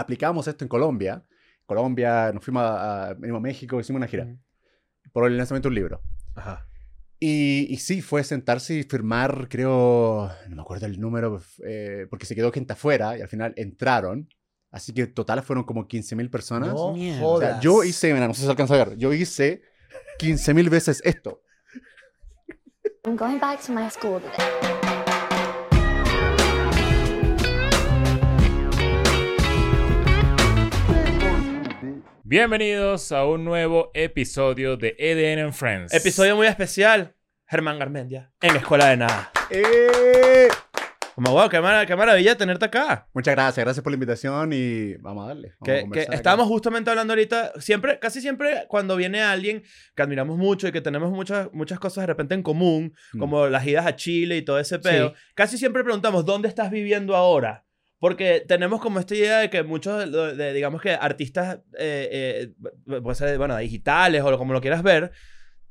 aplicamos esto en Colombia. Colombia, nos fuimos a, a- venimos a México, hicimos una gira Ujú. por el lanzamiento de un libro. Ajá. Y, y sí, fue sentarse y firmar, creo, no me acuerdo el número, eh, porque se quedó gente afuera y al final entraron. Así que total fueron como 15.000 personas. No. O sea, yo hice, mira, no sé si se alcanza a ver, yo hice 15.000 veces esto. I'm going back to my school today. Bienvenidos a un nuevo episodio de EDN and Friends. Episodio muy especial. Germán Garmendia. En Escuela de Nada. ¡Eh! Como, wow, qué, qué maravilla tenerte acá. Muchas gracias, gracias por la invitación y vamos a darle. vamos a Que, que estábamos justamente hablando ahorita, siempre, casi siempre cuando viene alguien que admiramos mucho y que tenemos muchas, muchas cosas de repente en común, Mm. como las idas a Chile y todo ese pedo, Sí. casi siempre preguntamos, ¿dónde estás viviendo ahora? Porque tenemos como esta idea de que muchos, de, de, digamos que artistas, eh, eh, puede ser, bueno, digitales o como lo quieras ver,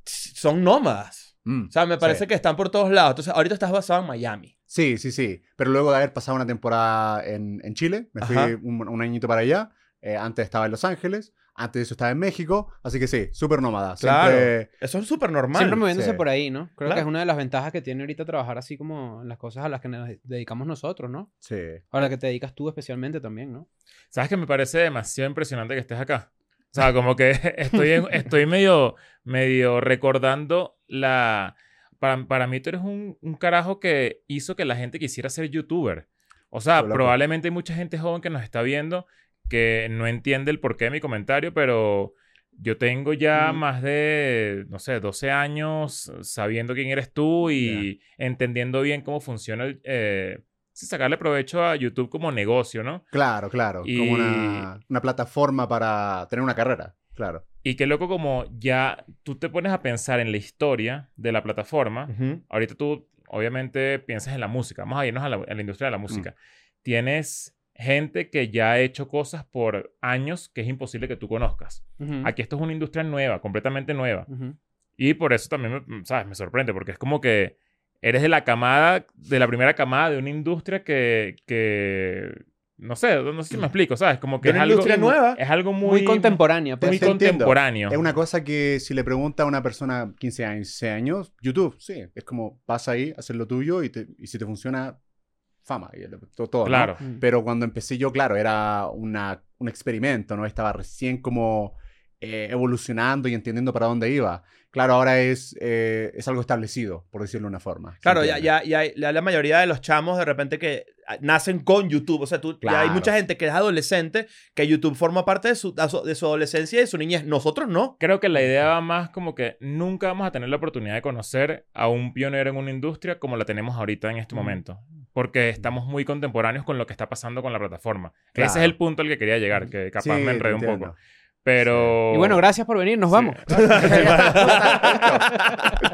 son nómadas. Mm, O sea, me parece sí. que están por todos lados. Entonces, ahorita estás basado en Miami. Sí, sí, sí. Pero luego de haber pasado una temporada en, en Chile, me fui un, un añito para allá. Eh, antes estaba en Los Ángeles, antes de eso estaba en México. Así que sí, súper nómada. Claro. Siempre- Eso es súper normal. Siempre moviéndose sí. por ahí, ¿no? Creo Claro. que es una de las ventajas que tiene ahorita trabajar así como en las cosas a las que nos dedicamos nosotros, ¿no? Sí. Ahora que te dedicas tú especialmente también, ¿no? ¿Sabes que me parece demasiado impresionante que estés acá? O sea, como que estoy, en- estoy medio, medio recordando la... Para, para mí tú eres un, un carajo que hizo que la gente quisiera ser youtuber. O sea, loco. probablemente hay mucha gente joven que nos está viendo que no entiende el porqué de mi comentario, pero yo tengo ya Mm. más de, no sé, 12 años sabiendo quién eres tú y entendiendo bien cómo funciona el... eh, sacarle provecho a YouTube como negocio, ¿no? Claro, claro. Y- Como una, una plataforma para tener una carrera. Claro. Y qué loco como ya tú te pones a pensar en la historia de la plataforma. Ahorita tú obviamente piensas en la música. Vamos a irnos a la, a la industria de la música. Tienes gente que ya ha hecho cosas por años que es imposible que tú conozcas. Ujú. Aquí esto es una industria nueva, completamente nueva. Ujú. Y por eso también, me, ¿sabes? Me sorprende, porque es como que eres de la camada, de la primera camada de una industria que, que no sé, no sé si me explico, ¿sabes? Como que De una es algo, industria nueva. Es algo muy, Muy, contemporánea, pues. muy contemporáneo. Es una cosa que si le pregunta a una persona 15 años, 16 años, YouTube, sí. Es como pasa ahí, hacer lo tuyo y, te- y si te funciona, fama. Y el- todo, todo, ¿no? Claro. Mm. Pero cuando empecé yo, claro, era una, un experimento, ¿no? Estaba recién como eh, evolucionando y entendiendo para dónde iba. Claro, ahora es, eh, es algo establecido, por decirlo de una forma. ¿se Claro, ya, ya, ya, ya la mayoría de los chamos de repente que ah, nacen con YouTube. O sea, tú, ya hay mucha gente que es adolescente que YouTube forma parte de su, de su adolescencia y de su niñez. Nosotros no. Creo que la idea va más como que nunca vamos a tener la oportunidad de conocer a un pionero en una industria como la tenemos ahorita en este Ujú. momento. Porque estamos muy contemporáneos con lo que está pasando con la plataforma. Claro. Ese es el punto al que quería llegar, que capaz Sí, me enredé un entiendo. poco. Pero... Y bueno, gracias por venir, nos Sí. vamos.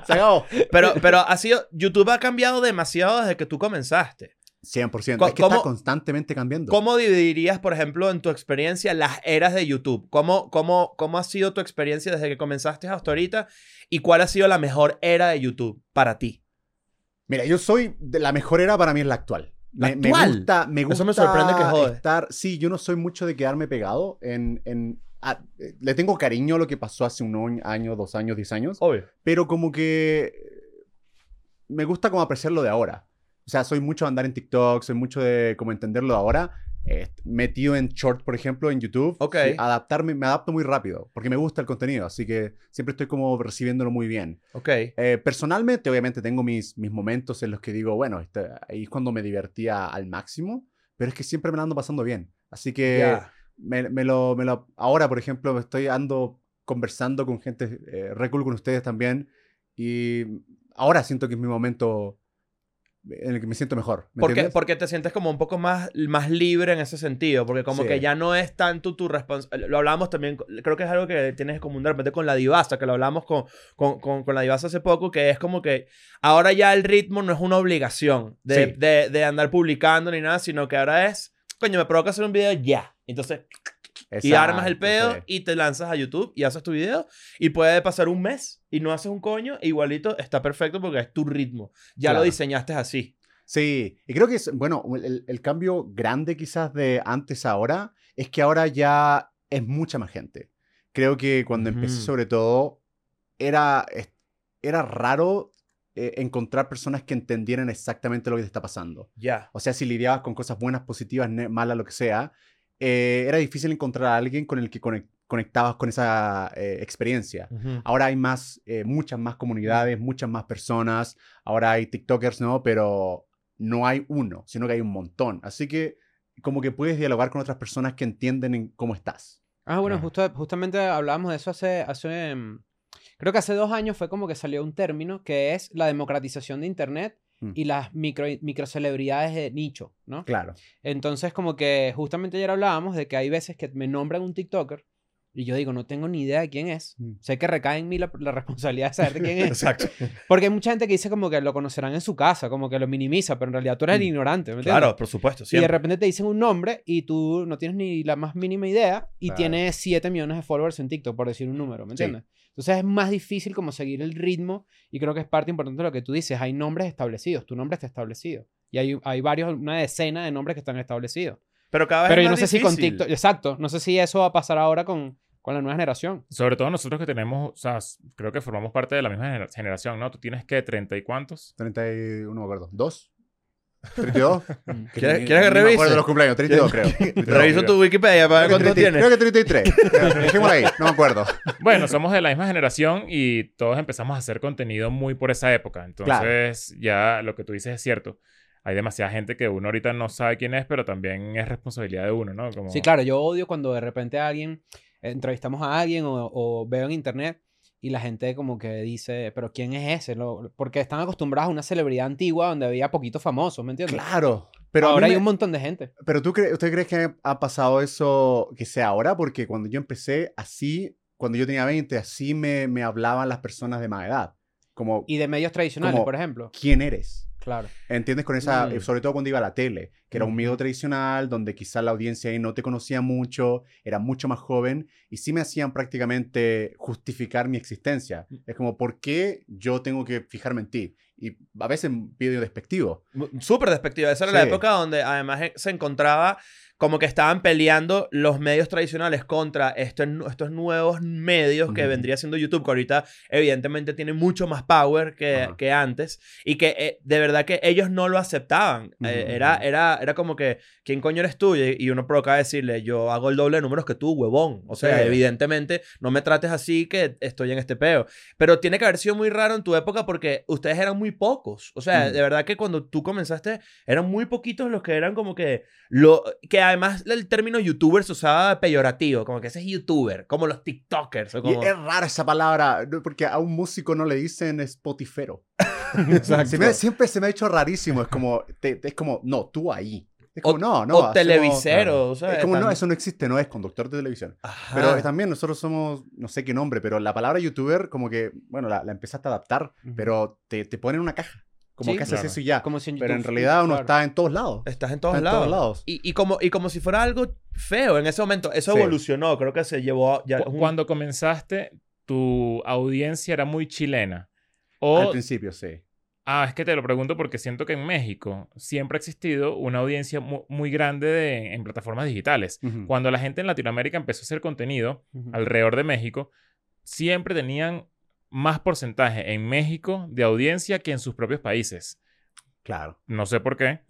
Se acabó. Pero, pero ha sido, YouTube ha cambiado demasiado desde que tú comenzaste. 100%. Co- es que ¿cómo- está constantemente cambiando. ¿Cómo dividirías, por ejemplo, en tu experiencia las eras de YouTube? ¿Cómo, cómo, ¿Cómo ha sido tu experiencia desde que comenzaste hasta ahorita? ¿Y cuál ha sido la mejor era de YouTube para ti? Mira, yo soy. De la mejor era para mí es la actual. ¿La Me, me actual? gusta, me gusta Eso me sorprende que jode. estar. Sí, yo no soy mucho de quedarme pegado en. en- a- le tengo cariño a lo que pasó hace un año- año, dos años, diez años. Obvio. Pero como que. eh, Me gusta como apreciarlo de ahora. O sea, soy mucho de andar en TikTok, soy mucho de como entenderlo de ahora. Eh, metido en short, por ejemplo, en YouTube. Ok. sí, adaptarme, me adapto muy rápido. Porque me gusta el contenido. Así que siempre estoy como recibiéndolo muy bien. Ok. Eh, personalmente, obviamente, tengo mis, mis momentos en los que digo, bueno, este- ahí es cuando me divertía al máximo, pero es que siempre me la ando pasando bien. Así que Ya. me, me lo, me lo- ahora, por ejemplo, estoy ando conversando con gente eh, re cool con ustedes también y ahora siento que es mi momento en el que me siento mejor. ¿me ¿Por qué? entiendes? Porque te sientes como un poco más, más libre en ese sentido. Porque como Sí. que ya no es tanto tu responsabilidad. Lo hablamos también, creo que es algo que tienes común de repente con la divasa, que lo hablamos con, con, con, con la divasa hace poco, que es como que ahora ya el ritmo no es una obligación de, Sí. de, de andar publicando ni nada, sino que ahora es, coño, me provoca hacer un video ya. Entonces, y armas el pedo sí. y te lanzas a YouTube y haces tu video y puede pasar un mes y no haces un coño, igualito está perfecto porque es tu ritmo. Ya lo Claro. diseñaste así. Sí, y creo que es, bueno, el, el cambio grande quizás de antes a ahora es que ahora ya es mucha más gente. Creo que cuando empecé sobre todo era, era raro eh, encontrar personas que entendieran exactamente lo que te está pasando. Ya. O sea, si lidiabas con cosas buenas, positivas, malas, lo que sea, eh, era difícil encontrar a alguien con el que conec- conectabas con esa eh, experiencia. Ahora hay más, eh, muchas más comunidades, muchas más personas. Ahora hay TikTokers, ¿no? Pero no hay uno, sino que hay un montón. Así que como que puedes dialogar con otras personas que entienden en cómo estás. Ah, bueno, justo, justamente hablábamos de eso hace, hace, mm, creo que hace dos años fue como que salió un término que es la democratización de Internet Mm. y las micro, microcelebridades de nicho, ¿no? Claro. Entonces, como que justamente ayer hablábamos de que hay veces que me nombran un TikToker y yo digo, no tengo ni idea de quién es. Mm. Sé que recae en mí la, la responsabilidad de saber de quién es. Exacto. Porque hay mucha gente que dice como que lo conocerán en su casa, como que lo minimiza, pero en realidad tú eres el Mm. ignorante, ¿me entiendes? Claro, por supuesto. Y de Siempre. repente te dicen un nombre y tú no tienes ni la más mínima idea y Claro. tienes 7 millones de followers en TikTok, por decir un número, ¿me Sí. Entonces es más difícil como seguir el ritmo y creo que es parte importante de lo que tú dices. Hay nombres establecidos, tu nombre está establecido. Y hay, hay varios, una decena de nombres que están establecidos. Pero cada vez Pero es yo no más sé si con difícil. TikTok, exacto, no sé si eso va a pasar ahora con, con la nueva generación. Sobre todo nosotros que tenemos, o sea, creo que formamos parte de la misma gener- generación, ¿no? Tú tienes que 30 y cuántos. 31, no me acuerdo. ¿Dos? ¿32? Mm. Que ¿Quieres- que ni me revise? acuerdo los cumpleaños. 32 creo. 32. Reviso tu Wikipedia para ver Creo cuánto 30 tienes. Creo que 33. Ya, Dejémoslo ahí, no me acuerdo. Bueno, somos de la misma generación y todos empezamos a hacer contenido muy por esa época. Entonces, ya lo que tú dices es cierto. Hay demasiada gente que uno ahorita no sabe quién es, pero también es responsabilidad de uno, ¿no? Como... Sí, claro, yo odio cuando de repente alguien, entrevistamos a alguien o, o veo en internet y la gente como que dice, pero ¿quién es ese? Lo- porque están acostumbrados a una celebridad antigua donde había poquitos famosos, ¿me entiendes? Claro. Pero Ahora hay me- un montón de gente. Pero tú crees, ¿usted cree que ha pasado eso que sea ahora? Porque cuando yo empecé así, cuando yo tenía 20, así me, me hablaban las personas de más edad. Como, Y de medios tradicionales, Como- por ejemplo. ¿quién eres? Claro. ¿Entiendes? Con esa, Mm. sobre todo cuando iba a la tele, que era un medio tradicional, donde quizás la audiencia ahí no te conocía mucho, era mucho más joven, y sí me hacían prácticamente justificar mi existencia. Es como, ¿por qué yo tengo que fijarme en ti? Y a veces medio despectivo. Súper despectiva. Esa era la época donde además eh, se encontraba como que estaban peleando los medios tradicionales contra estos, estos nuevos medios que Ujú. vendría siendo YouTube, que ahorita evidentemente tiene mucho más power que, Ajá. que antes y que eh, de verdad que ellos no lo aceptaban. Eh, Ujú, era, ujú. era, era como que, ¿quién coño eres tú? Y, y uno provoca decirle, yo hago el doble de números que tú, huevón. O sea, Sí. evidentemente no me trates así que estoy en este peo. Pero tiene que haber sido muy raro en tu época porque ustedes eran muy pocos. O sea, de verdad que cuando tú comenzaste, eran muy poquitos los que eran como que. Lo, que además el término youtuber se usaba peyorativo, como que ese es youtuber, como los TikTokers. O Y es rara esa palabra, porque a un músico no le dicen spotifero. Exacto. Se me- siempre se me ha hecho rarísimo. Es como, te- es como, no, tú ahí. Es como, O- no, no. o hacemos- televisero. o sea, Es como, no, eso no existe, no es conductor de televisión. Ajá. Pero también nosotros somos, no sé qué nombre, pero la palabra youtuber, como que, bueno, la, la empezaste a adaptar, pero te, te ponen en una caja. Como Sí, que haces claro. eso y ya. Como si en Pero en realidad uno claro. está en todos lados. Estás en todos Está en lados. todos lados. Y, y como, y como si fuera algo feo en ese momento. Eso Sí. evolucionó. Creo que se llevó. Ya un- Cuando comenzaste, tu audiencia era muy chilena. Al O, principio, sí. ah, es que te lo pregunto porque siento que en México siempre ha existido una audiencia mu- muy, grande de- en plataformas digitales. Ujú. Cuando la gente en Latinoamérica empezó a hacer contenido Ujú. alrededor de México, siempre tenían más porcentaje en México de audiencia que en sus propios países. Claro. No sé por qué.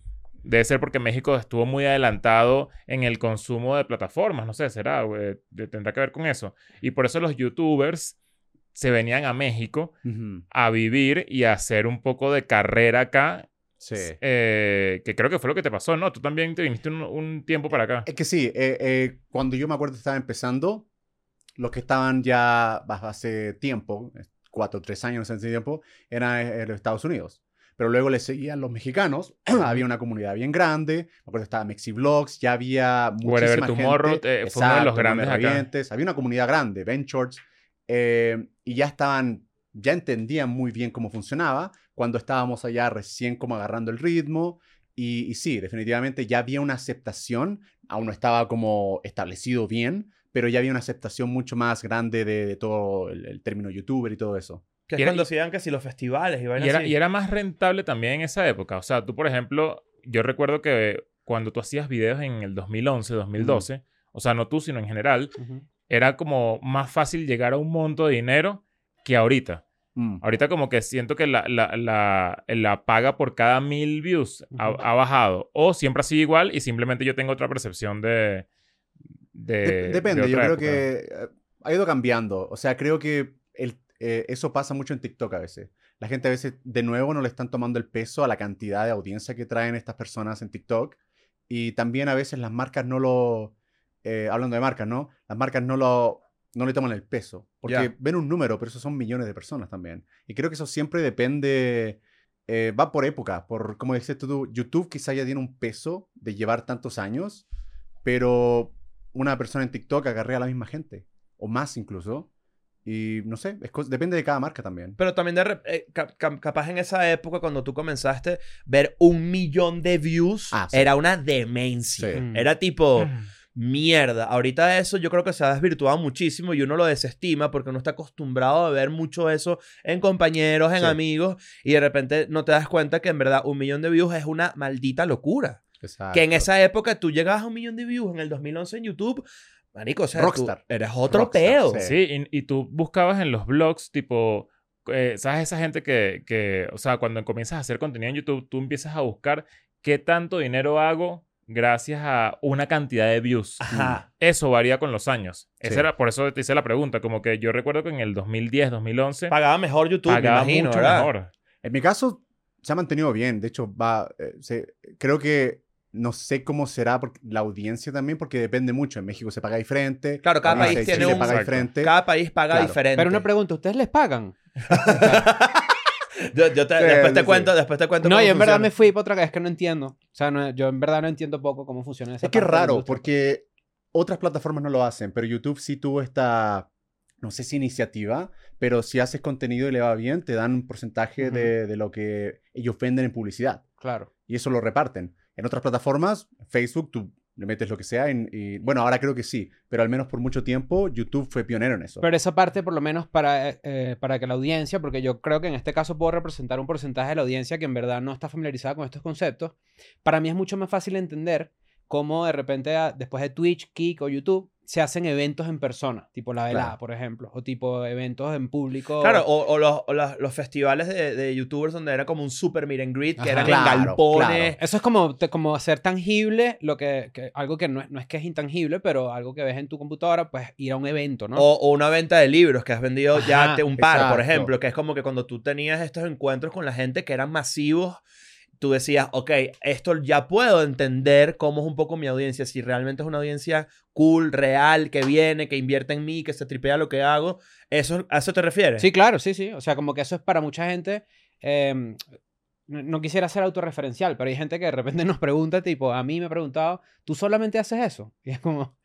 Debe ser porque México estuvo muy adelantado en el consumo de plataformas. No sé, será, de- tendrá que ver con eso. Y por eso los youtubers se venían a México Ujú. a vivir y a hacer un poco de carrera acá. Sí. eh, que creo que fue lo que te pasó, ¿no? Tú también te viniste un, un tiempo para acá. Es que sí, eh, eh, cuando yo me acuerdo estaba empezando, los que estaban ya hace tiempo, cuatro o tres años hace tiempo, eran eh, los Estados Unidos. Pero luego le seguían los mexicanos. había una comunidad bien grande. Me acuerdo estaba Mexiblogs. Ya había muchísima Tomorrow, gente. eh, fue uno de los Exacto, grandes acá. Había una comunidad grande, Ben Shorts. eh, y ya estaban, ya entendían muy bien cómo funcionaba. Cuando estábamos allá recién como agarrando el ritmo. Y, y sí, definitivamente ya había una aceptación. Aún no estaba como establecido bien, pero ya había una aceptación mucho más grande de, de todo el, el término youtuber y todo eso. Que es Y era- cuando hacían que si los festivales y Y era, así. y era más rentable también en esa época. O sea, tú, por ejemplo, yo recuerdo que cuando tú hacías videos en el 2011, 2012, o sea, no tú, sino en general, Ujú. era como más fácil llegar a un monto de dinero que ahorita. Mm. Ahorita como que siento que la, la, la, la paga por cada mil views ha, Ujú. ha bajado. O siempre ha sido igual y simplemente yo tengo otra percepción de... de Dep- de Depende, yo creo época. que eh, ha ido cambiando. O sea, creo que el, eh, eso pasa mucho en TikTok a veces. La gente a veces de nuevo no le están tomando el peso a la cantidad de audiencia que traen estas personas en TikTok. Y también a veces las marcas no lo... eh, hablando de marcas, ¿no? Las marcas no lo... No le toman el peso. Porque Ya. ven un número, pero esos son millones de personas también. Y creo que eso siempre depende... eh, va por época. Por, como dices tú, YouTube quizá ya tiene un peso de llevar tantos años. Pero una persona en TikTok agarrea a la misma gente. O más incluso. Y no sé, es depende de cada marca también. Pero también de eh, ca- ca- capaz en esa época cuando tú comenzaste ver un millón de views Ah, sí. era una demencia. Sí. Mm. Era tipo mierda. Ahorita eso yo creo que se ha desvirtuado muchísimo y uno lo desestima porque uno está acostumbrado a ver mucho eso en compañeros, en Sí. amigos y de repente no te das cuenta que en verdad un millón de views es una maldita locura. Exacto. Que en esa época tú llegabas a un millón de views en el 2011 en YouTube, marico, o sea, tú Rockstar. eres otro Rockstar, peo. sí. Sí, y, y tú buscabas en los blogs, tipo, eh, ¿sabes? Esa gente que, que, o sea, cuando comienzas a hacer contenido en YouTube, tú empiezas a buscar qué tanto dinero hago gracias a una cantidad de views. Ajá. Eso varía con los años. Sí. era, por eso te hice la pregunta, como que yo recuerdo que en el 2010, 2011, Pagaba mejor YouTube, pagaba me imagino, mucho ¿verdad? mejor. En mi caso, se ha mantenido bien. De hecho, va. eh, se- creo que. No sé cómo será porque, la audiencia también, porque depende mucho. En México se paga diferente. Claro, cada país Chile tiene un- paga Exacto. diferente. Cada país paga Claro. diferente. Pero una pregunta, ¿ustedes les pagan? Yo, yo te- Sí, después te sí, cuento, después te cuento No, cómo yo en verdad me fui para otra vez, es que no entiendo. O sea, no- yo en verdad no entiendo poco cómo funciona esa Es que es raro, industria. porque otras plataformas no lo hacen, pero YouTube sí tuvo esta, no sé si iniciativa, pero si haces contenido y le va bien, te dan un porcentaje de, de lo que ellos venden en publicidad. Claro. Y eso lo reparten. En otras plataformas, Facebook, tú le metes lo que sea. en- y, bueno, ahora creo que sí, pero al menos por mucho tiempo YouTube fue pionero en eso. Pero esa parte, por lo menos para, eh, para que la audiencia, porque yo creo que en este caso puedo representar un porcentaje de la audiencia que en verdad no está familiarizada con estos conceptos, para mí es mucho más fácil entender cómo de repente a- después de Twitch, Kik o YouTube se hacen eventos en persona, tipo la velada, Claro. por ejemplo, o tipo eventos en público. Claro, o, o los, o los festivales de, de youtubers donde era como un super meet and greet, que Ajá. eran Claro, en galpones. claro. Eso es como, te- como hacer tangible lo que, que- algo que no es, no es que es intangible, pero algo que ves en tu computadora, pues ir a un evento, ¿no? O, o una venta de libros que has vendido ya Ajá, te- un par, por ejemplo, que es como que cuando tú tenías estos encuentros con la gente que eran masivos, tú decías, ok, esto ya puedo entender cómo es un poco mi audiencia, si realmente es una audiencia cool, real, que viene, que invierte en mí, que se tripea lo que hago. ¿Eso, ¿A eso te refieres? Sí, claro, sí, sí. O sea, como que eso es para mucha gente. no, no quisiera ser autorreferencial, pero hay gente que de repente nos pregunta, tipo, a mí me ha preguntado, ¿tú solamente haces eso? Y es como,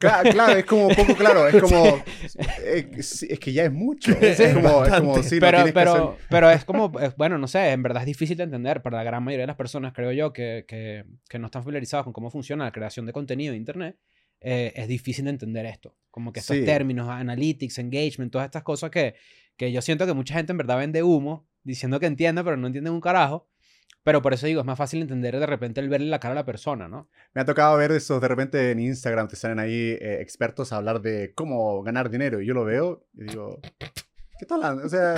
Cla- claro, es como poco claro. Es como. eh, sí, es que ya es mucho. es, como, es como si pero, no tienes que pero, hacer- pero es como, es- bueno, no sé, en verdad es difícil de entender para la gran mayoría de las personas, creo yo, que, que, que no están familiarizados con cómo funciona la creación de contenido de Internet. eh, es difícil de entender esto. Como que estos Sí. términos, analytics, engagement, todas estas cosas que, que yo siento que mucha gente en verdad vende humo, diciendo que entiende, pero no entiende un carajo. Pero por eso digo, es más fácil entender de repente el verle la cara a la persona, ¿no? Me ha tocado ver esos, de repente en Instagram te salen ahí eh, expertos a hablar de cómo ganar dinero y yo lo veo y digo, ¿qué hablando? O sea,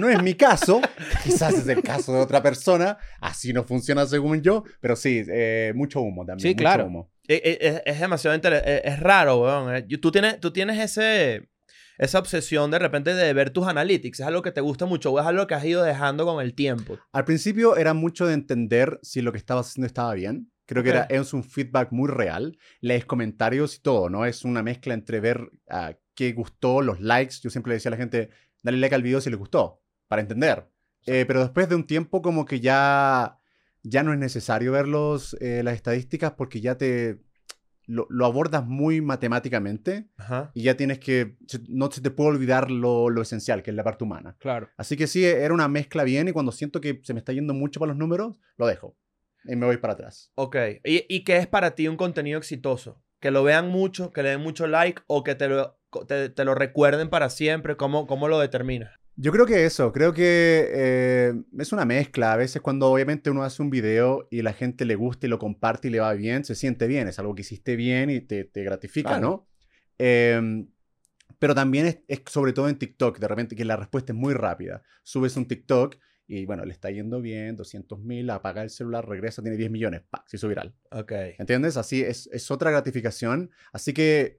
no es mi caso, quizás es el caso de otra persona, así no funciona según yo, pero sí, eh, mucho humo también. Sí, mucho claro. humo. Eh, Es, es demasiado interesante. Es, raro, weón. Eh, Tú tienes, tú tienes ese, esa obsesión de repente de ver tus analytics. ¿Es algo que te gusta mucho o es algo que has ido dejando con el tiempo? Al principio era mucho de entender si lo que estabas haciendo estaba bien. Creo que era, es un feedback muy real. Lees comentarios y todo, ¿no? Es una mezcla entre ver ah, qué gustó, los likes. Yo siempre le decía a la gente, dale like al video si le gustó, para entender. Eh, pero después de un tiempo como que ya, ya no es necesario ver los, eh, las estadísticas porque ya te lo, lo abordas muy matemáticamente Ajá. y ya tienes que, no se te puede olvidar lo, lo esencial, que es la parte humana. Claro. Así que sí, era una mezcla bien y cuando siento que se me está yendo mucho para los números, lo dejo. Y me voy para atrás. Ok. ¿Y, ¿Y qué es para ti un contenido exitoso? Que lo vean mucho, que le den mucho like o que te lo, te, te lo recuerden para siempre. ¿Cómo, cómo lo determinas? Yo creo que eso, creo que eh, es una mezcla. A veces cuando obviamente uno hace un video y la gente le gusta y lo comparte y le va bien, se siente bien, es algo que hiciste bien y te, te gratifica, Claro. ¿no? Em, pero también es, es sobre todo en TikTok, de repente que la respuesta es muy rápida. Subes un TikTok y bueno, le está yendo bien, 200 mil, apaga el celular, regresa, tiene 10 millones, ¡pac! se hizo viral. Ok. ¿Entiendes? Así es, es otra gratificación. Así que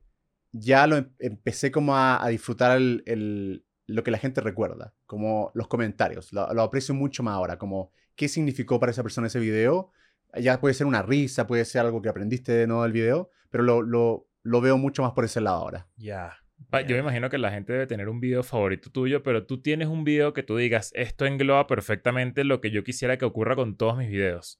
ya lo em- empecé como a, a disfrutar el- el- lo que la gente recuerda, como los comentarios. Lo, lo aprecio mucho más ahora, como qué significó para esa persona ese video. Ya puede ser una risa, puede ser algo que aprendiste de nuevo del video, pero lo, lo, lo veo mucho más por ese lado ahora. Ya. Pa- Yo me imagino que la gente debe tener un video favorito tuyo, pero tú tienes un video que tú digas, esto engloba perfectamente lo que yo quisiera que ocurra con todos mis videos.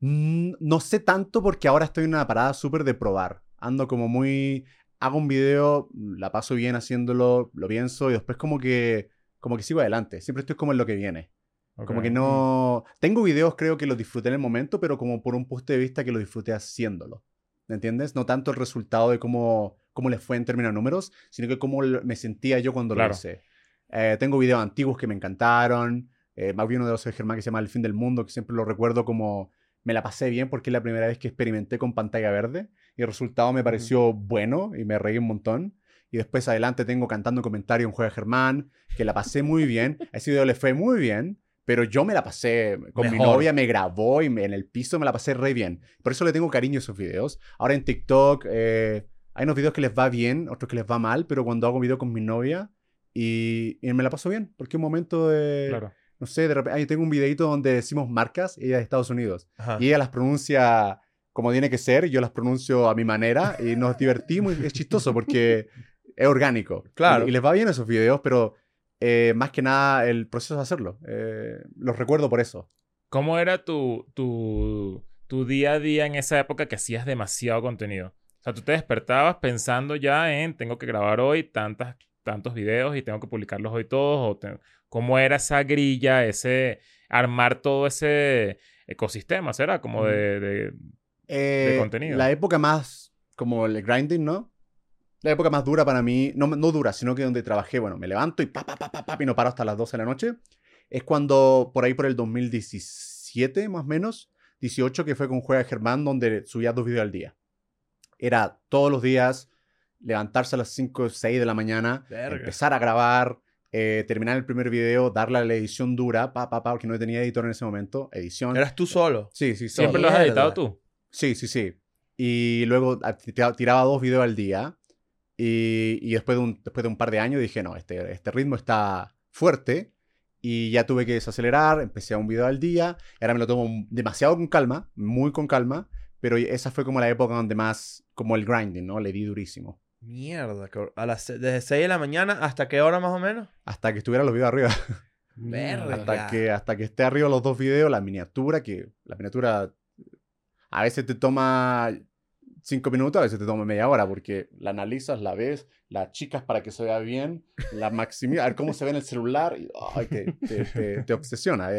Mm, No sé tanto porque ahora estoy en una parada súper de probar. Ando como muy... Hago un video, la paso bien haciéndolo, lo pienso y después como que, como que sigo adelante. Siempre estoy como en lo que viene. Como Ok. que no... Tengo videos creo que los disfruté en el momento, pero como por un punto de vista que lo disfruté haciéndolo. ¿Me entiendes? No tanto el resultado de cómo, cómo les fue en términos de números, sino que cómo me sentía yo cuando Claro. lo hice. Eh, tengo videos antiguos que me encantaron. Eh, más bien uno de los de Germán que se llama El fin del mundo, que siempre lo recuerdo como me la pasé bien porque es la primera vez que experimenté con pantalla verde y el resultado me pareció bueno y me reí un montón. Y después adelante tengo cantando comentario en Juega Germán, que la pasé muy bien. A ese video le fue muy bien, pero yo me la pasé con mi novia, me grabó y me- en el piso me la pasé re bien. Por eso le tengo cariño a esos videos. Ahora en TikTok eh, hay unos videos que les va bien, otros que les va mal, pero cuando hago un video con mi novia y, y me la paso bien, porque un momento de, Claro. no sé, de repente, ahí tengo un videito donde decimos marcas, ella es de Estados Unidos, Ajá. y ella las pronuncia como tiene que ser, yo las pronuncio a mi manera, y nos divertimos, y es chistoso porque es orgánico. Claro. Y, y les va bien esos videos, pero eh, más que nada el proceso de hacerlo. eh, los recuerdo por eso. ¿Cómo era tu, tu, tu día a día en esa época que hacías demasiado contenido? O sea, tú te despertabas pensando ya en, tengo que grabar hoy tantas, tantos videos y tengo que publicarlos hoy todos. O te- ¿Cómo era esa grilla, ese armar todo ese ecosistema? ¿Será? Como de... de- Eh, contenido. La época más, como el grinding, ¿no? La época más dura para mí, no, no dura, sino que donde trabajé, bueno, me levanto y pa, pa, pa, pa, pa, y no paro hasta las 12 de la noche. Es cuando, por ahí por el 2017, más o menos, 18, que fue con Juega Germán, donde subía dos videos al día. Era todos los días, levantarse a las 5 o 6 de la mañana, Verga. empezar a grabar, eh, terminar el primer video, darle a la edición dura, pa, pa, pa, porque no tenía editor en ese momento, edición. Eras tú solo. Sí, sí, solo. ¿Siempre lo has editado tú? Sí, sí, sí. Y luego tiraba dos videos al día. Y, y después, de un, después de un par de años dije, no, este, este ritmo está fuerte. Y ya tuve que desacelerar, empecé a un video al día. y Ahora me lo tomo demasiado con calma, muy con calma. Pero esa fue como la época donde más, como el grinding, ¿no? Le di durísimo. Mierda. A las, desde 6 de la mañana hasta qué hora más o menos? Hasta que estuvieran los videos arriba. Verga. hasta, que, hasta que esté arriba los dos videos, la miniatura, que la miniatura a veces te toma cinco minutos, a veces te toma media hora, porque la analizas, la ves, la achicas para que se vea bien, la maximizas, a ver cómo se ve en el celular, y ay, te, te- obsesiona.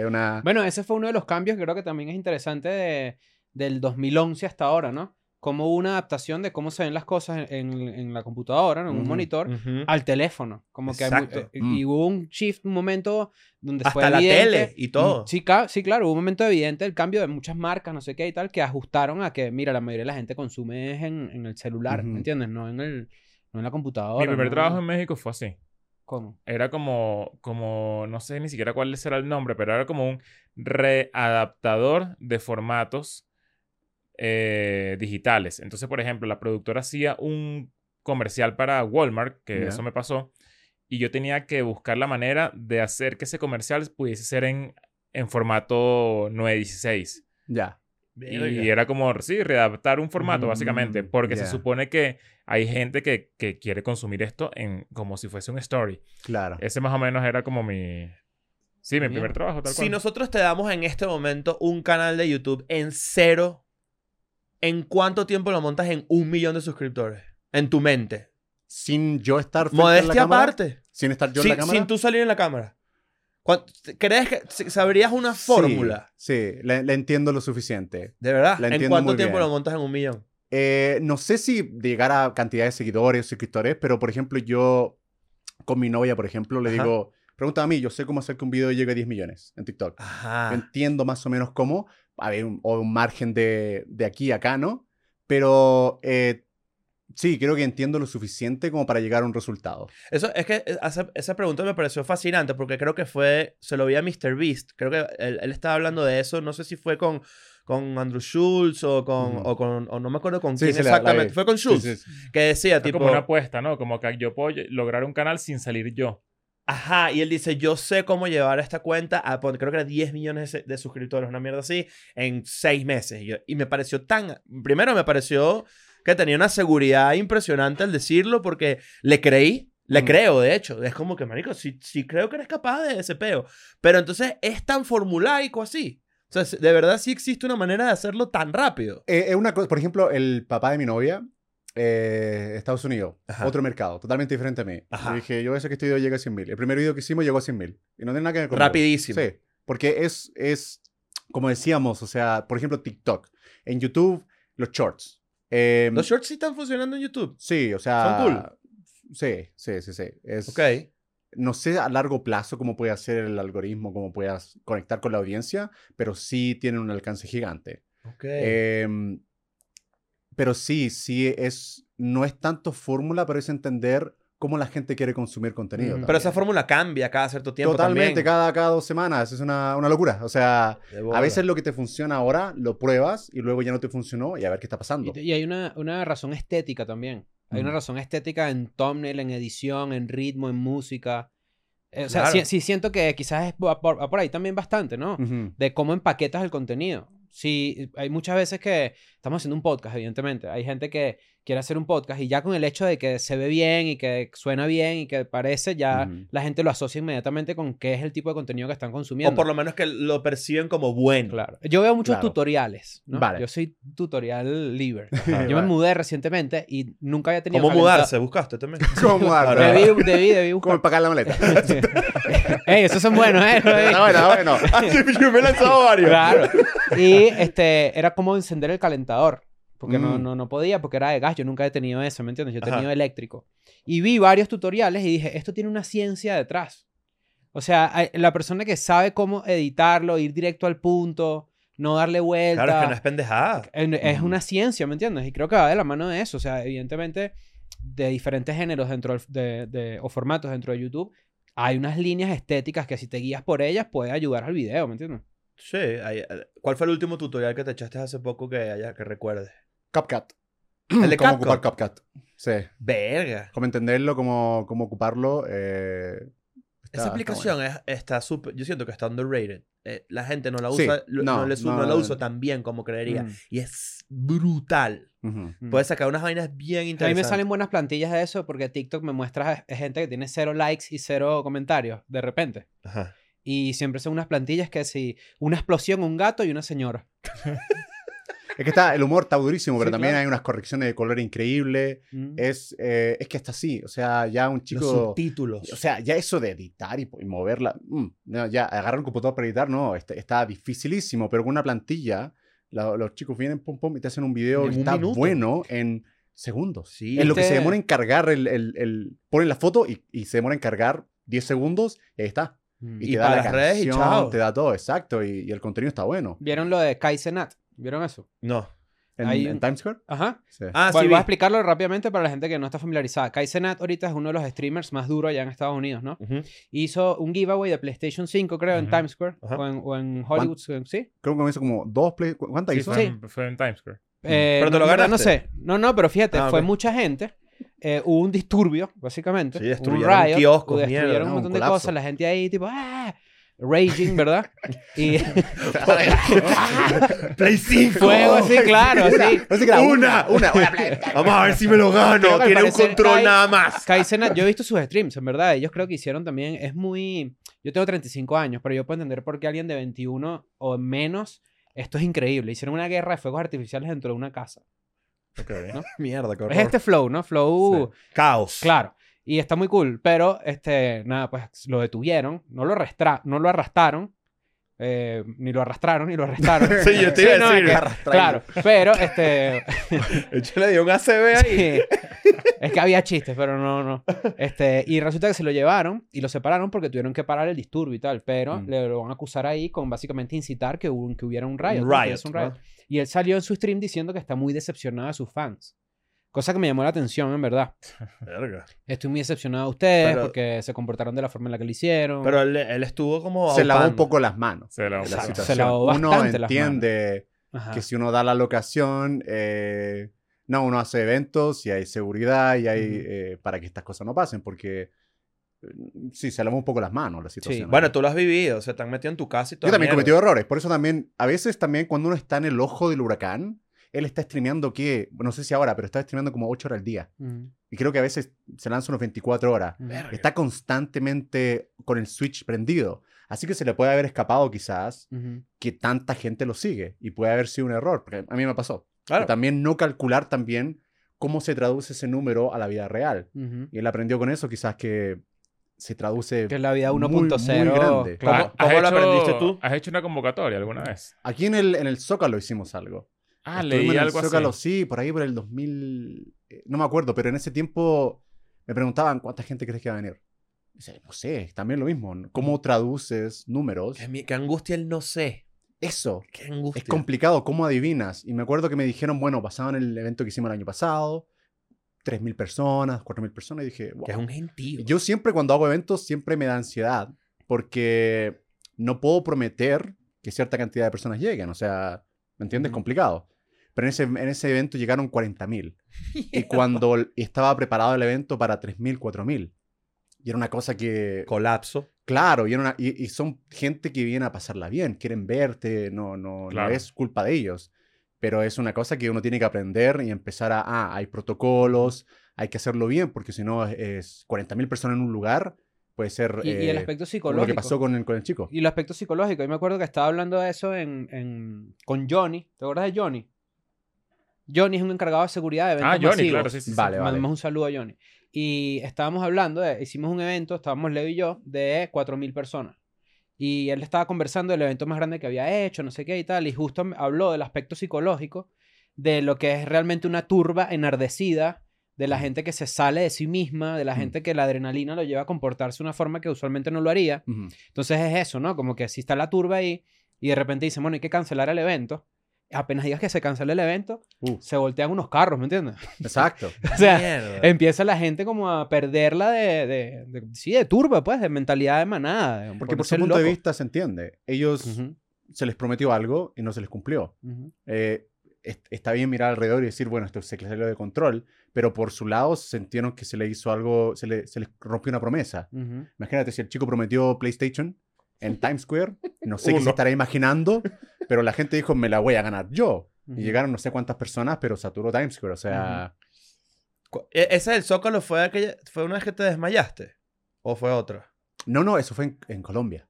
Bueno, ese fue uno de los cambios que creo que también es interesante de, del 2011 hasta ahora, ¿no? Como una adaptación de cómo se ven las cosas en, en- en la computadora, ¿no? en un Ujú. monitor, Ujú. al teléfono. Como que hay eh, Mm. Y hubo un shift, un momento donde fue Hasta la evidente- tele y todo. Sí, sí, claro, hubo un momento evidente el cambio de muchas marcas, no sé qué y tal, que ajustaron a que, mira, la mayoría de la gente consume es en, en el celular, Ujú. ¿me entiendes? No en, el, no en la computadora. Mi primer no- trabajo en México fue así. ¿Cómo? Era como, como, no sé ni siquiera cuál será el nombre, pero era como un readaptador de formatos eh, digitales. Entonces, por ejemplo, la productora hacía un comercial para Walmart, que eso me pasó, y yo tenía que buscar la manera de hacer que ese comercial pudiese ser en, en formato 916. Ya. Y era como, sí, readaptar un formato, Mm, básicamente, porque se supone que hay gente que, que quiere consumir esto en como si fuese un story. Claro. Ese más o menos era como mi... Sí, mi primer trabajo, tal Si cual. nosotros te damos en este momento un canal de YouTube en cero, ¿en cuánto tiempo lo montas en un millón de suscriptores? En tu mente. Sin yo estar frente a la Modestia cámara, aparte. Sin estar yo sin, en la cámara. sin tú salir en la cámara. ¿Cuán- ¿Crees que sabrías una Sí, fórmula? Sí, le, le entiendo lo suficiente. De verdad. ¿En cuánto tiempo bien. lo montas en un millón? Eh, no sé si llegar a cantidad de seguidores o suscriptores, pero por ejemplo, yo con mi novia, por ejemplo, le Ajá. digo, Pregunta a mí, yo sé cómo hacer que un video llegue a 10 millones en TikTok. Ajá. Entiendo más o menos cómo, a ver, un, o un margen de, de aquí a acá, ¿no? Pero eh, sí, creo que entiendo lo suficiente como para llegar a un resultado. Eso es que eh, esa, esa pregunta me pareció fascinante porque creo que fue, se lo vi a Mr. Beast. Creo que él, él estaba hablando de eso. No sé si fue con, con Andrew Schultz o con, o con, o no me acuerdo con Sí, quién sí, la- la exactamente. fue con Schultz. Sí, sí, sí. Que decía, Fue tipo, como una apuesta, ¿no? Como que yo puedo lograr un canal sin salir yo. Ajá, y él dice, yo sé cómo llevar esta cuenta a, creo que era 10 millones de, de suscriptores, una mierda así, en 6 meses. Y, yo- y me pareció tan, primero me pareció que tenía una seguridad impresionante al decirlo porque le creí. Le Mm. creo, de hecho. Es como que, marico, sí, sí creo que eres capaz de ese peo. Pero entonces es tan formulaico así. O sea, de verdad sí existe una manera de hacerlo tan rápido. Eh, es una cosa, por ejemplo, el papá de mi novia, eh, Estados Unidos, Ajá. otro mercado, totalmente diferente a mí. Yo dije, yo sé que video llega a 100 mil. El primer video que hicimos llegó a 100 mil. Y no tiene nada que ver con Rapidísimo. Sí, porque es, es, como decíamos, o sea, por ejemplo, TikTok. En YouTube, los shorts. Eh, Los shorts sí están funcionando en YouTube. Sí, o sea... Son cool. Sí, sí, sí, sí. Es, Ok. No sé a largo plazo cómo puede hacer el algoritmo, cómo puedas conectar con la audiencia, pero sí tienen un alcance gigante. Ok. Em, pero sí, sí es, no es tanto fórmula, pero es entender cómo la gente quiere consumir contenido. Mm. Pero esa fórmula cambia cada cierto tiempo Totalmente, también. cada, cada dos semanas, es una, una locura. O sea, a veces lo que te funciona ahora lo pruebas y luego ya no te funcionó y a ver qué está pasando. Y, y hay una, una razón estética también. Hay una razón estética en thumbnail, en edición, en ritmo, en música. Eh, o sea, Claro. sí, sí siento que quizás es, va por, va por ahí también bastante, ¿no? De cómo empaquetas el contenido. Sí, hay muchas veces que estamos haciendo un podcast, evidentemente. Hay gente que quiere hacer un podcast y ya con el hecho de que se ve bien y que suena bien y que parece, ya Ujú. la gente lo asocia inmediatamente con qué es el tipo de contenido que están consumiendo. O por lo menos que lo perciben como bueno. Claro. Yo veo muchos Claro. tutoriales, ¿no? Vale. Yo soy tutorial. Ajá. Yo me mudé recientemente y nunca había tenido ¿Cómo calenta- mudarse? ¿Buscaste también? ¿Cómo mudarse? Debí, debí, debí ¿Cómo buscar. empacar la maleta? Ey, esos son buenos, ¿eh? Ah, bueno, ah, bueno. Yo me he lanzado varios. Claro. Y este, era como encender el calentador. Porque no, Mm. no, no podía, porque era de gas. Yo nunca he tenido eso, ¿me entiendes? Yo he Ajá. tenido eléctrico. Y vi varios tutoriales y dije, esto tiene una ciencia detrás. O sea, la persona que sabe cómo editarlo, ir directo al punto, no darle vuelta. Claro, es que no es pendejada. En- Es una ciencia, ¿me entiendes? Y creo que va de la mano de eso. O sea, evidentemente, de diferentes géneros dentro de, de- o formatos dentro de YouTube, hay unas líneas estéticas que si te guías por ellas puede ayudar al video, ¿me entiendes? Sí. hay- ¿Cuál fue el último tutorial que te echaste hace poco que, haya, que recuerdes? CapCut. ¿El de cómo CapCut? ocupar CapCut. Sí. Verga. Cómo entenderlo, cómo, cómo ocuparlo. eh, está- Esa está aplicación es- está súper... Yo siento que está underrated. Eh, la gente no la Sí, usa, lo- no, no, le su- no no, la usa tan bien como creería. Mm. Y es brutal. bueno. Ujú. Mm. Puedes sacar unas vainas bien A mí interesantes. me salen buenas plantillas de eso porque TikTok me muestra gente que tiene cero likes y cero comentarios de repente. Ajá. Y siempre son unas plantillas que si una explosión, un gato y una señora. Es que está, el humor está durísimo, pero Sí, también claro. hay unas correcciones de color increíbles. Mm. Es, eh, es que está así. O sea, ya un Los chico. subtítulos. O sea, ya eso de editar y, y moverla. mm, no, ya agarrar un computador para editar, no. Está, está dificilísimo, pero con una plantilla, la- los chicos vienen, pum, pum, y te hacen un video que está minuto. bueno en segundos. Sí, en lo que se este- demora en cargar el. el, el- ponen la foto y, y se demora en cargar 10 segundos y ahí está. Mm. Y, Y te da la las redes y canción, chao. te da todo, exacto. Y, y el contenido está bueno. ¿Vieron lo de Kai Cenat? ¿Vieron eso? No. ¿En, Hay en un- Times Square? Ajá. Sí. Ah, Voy- sí. voy a vi. explicarlo rápidamente para la gente que no está familiarizada. Kai Cenat ahorita es uno de los streamers más duros allá en Estados Unidos, ¿no? Ujú. Hizo un giveaway de PlayStation 5, creo, en. Times Square Ajá. o en, o en Hollywood, ¿sí? Creo que hizo como dos play. ¿cu- ¿Cuántas Sí, hizo? fue, Sí. en- fue en Times Square. Eh, Pero te no, lo en verdad No ganaste. sé. No, no, pero fíjate, Ah, fue ok. mucha gente. eh, hubo un disturbio, básicamente. Sí, un destruyeron riot, kioscos, destruyeron mierda, un ¿no? montón Un de colapso. cosas. La gente ahí, tipo, ¡ah! Raging, ¿verdad? Y Play 5. fuego así, claro, así. Una, una, una play. Vamos a ver si me lo gano. Tiene un control nada más. Kai Cenat, yo he visto sus streams, en verdad. Ellos creo que hicieron también. Es muy. Yo tengo 35 años, pero yo puedo entender por qué alguien de 21 o menos. Esto es increíble. Hicieron una guerra de fuegos artificiales dentro de una casa. ¿no? Mierda, qué Es este flow, ¿no? Flow. Caos. Claro. Y está muy cool. Pero, este, nada, pues lo detuvieron. No lo, arrastra no lo arrastraron. eh, ni lo arrastraron, ni lo arrestaron. Sí, yo te iba a no, decir, es que- claro. Pero, este. Échale dio un ACB ahí. Sí. Es que había chistes, pero no, no. Este, y resulta que se lo llevaron y lo separaron porque tuvieron que parar el disturbio y tal. Pero Mm. le lo van a acusar ahí con básicamente incitar que, hubo, que hubiera un riot. Un riot, es un ¿no? Y él salió en su stream diciendo que está muy decepcionado de sus fans. Cosa que me llamó la atención, en verdad. Verga. Estoy muy decepcionado de ustedes Pero- porque se comportaron de la forma en la que lo hicieron. Pero él, él estuvo como. Se lavó un poco las manos. Se la de la. Se lavó uno bastante las entiende Ajá. que si uno da la locación, eh, no, uno hace eventos y hay seguridad y hay eh, para que estas cosas no pasen, porque eh, sí, se lavó un poco las manos la situación. Bueno, ahí. tú lo has vivido. Se te han metido en tu casa y todo. Yo también he cometido errores, por eso también, a veces también cuando uno está en el ojo del huracán, él está streameando que, no sé si ahora, pero está streameando como 8 horas al día. Ujú. Y creo que a veces se lanza unos 24 horas. Está constantemente con el switch prendido. Así que se le puede haber escapado quizás que tanta gente lo sigue. Y puede haber sido un error, porque a mí me pasó. Claro. También no calcular también cómo se traduce ese número a la vida real. Y él aprendió con eso quizás que se traduce... Que es la vida Muy, 1.0. muy grande. Claro. ¿Cómo- cómo lo aprendiste tú? ¿Has hecho una convocatoria alguna vez? Aquí en el, en el Zócalo hicimos algo. Ah, Estuvimos leí en el algo Zócalo, así. sí, por ahí por el 2000... eh, No me acuerdo, pero en ese tiempo me preguntaban cuánta gente crees que va a venir. Dice, no sé, también lo mismo. ¿Cómo traduces números? Qué, qué angustia el no sé. Eso. Qué angustia. Es complicado, ¿cómo adivinas? Y me acuerdo que me dijeron, bueno, basado en el evento que hicimos el año pasado, 3.000 personas, 4.000 personas, y dije, wow. Que es un gentío. Yo siempre cuando hago eventos, siempre me da ansiedad, porque no puedo prometer que cierta cantidad de personas lleguen, o sea, ¿me entiendes? Ujú. Complicado. Pero en ese, en ese evento llegaron 40.000. Y cuando estaba preparado el evento para 3.000, 4.000. Y era una cosa que... Colapso. Claro, y, era una- y- y son gente que viene a pasarla bien, quieren verte, no, no, no Claro. es culpa de ellos. Pero es una cosa que uno tiene que aprender y empezar a, ah, hay protocolos, hay que hacerlo bien, porque si no es, es 40.000 personas en un lugar, puede ser Y, y el eh, aspecto psicológico. lo que pasó con el, con el chico. Y el aspecto psicológico. Yo me acuerdo que estaba hablando de eso en, en- con Johnny. ¿Te acuerdas de Johnny? Johnny es un encargado de seguridad de eventos Ah, Johnny, masivos. claro, sí, sí. sí. Vale, vale. Mandamos un saludo a Johnny. Y estábamos hablando, de- hicimos un evento, estábamos Leo y yo, de 4.000 personas. Y él estaba conversando del evento más grande que había hecho, no sé qué y tal. Y justo me habló del aspecto psicológico, de lo que es realmente una turba enardecida, de la gente que se sale de sí misma, de la gente que la adrenalina lo lleva a comportarse de una forma que usualmente no lo haría. Ujú. Entonces es eso, ¿no? Como que si está la turba ahí y de repente dicen, bueno, hay que cancelar el evento. Apenas digas que se cancela el evento, Uh, se voltean unos carros, ¿me entiendes? exacto. o sea, Mierda. empieza la gente como a perderla de, de, de- sí, de turba, pues, de mentalidad de manada. de Porque por su punto de vista se entiende. Ellos se les prometió algo y no se les cumplió. Eh, est- está bien mirar alrededor y decir, bueno, esto se salió de control, pero por su lado sintieron que se le hizo algo, se le, se les rompió una promesa. Imagínate si el chico prometió PlayStation en Times Square, no sé qué se estará imaginando, pero la gente dijo, me la voy a ganar yo. Y llegaron no sé cuántas personas, pero saturó Times Square, o sea, e- ¿Ese del Zócalo fue, aquella, fue una vez que te desmayaste? ¿O fue otra? no, no, eso fue en, en Colombia.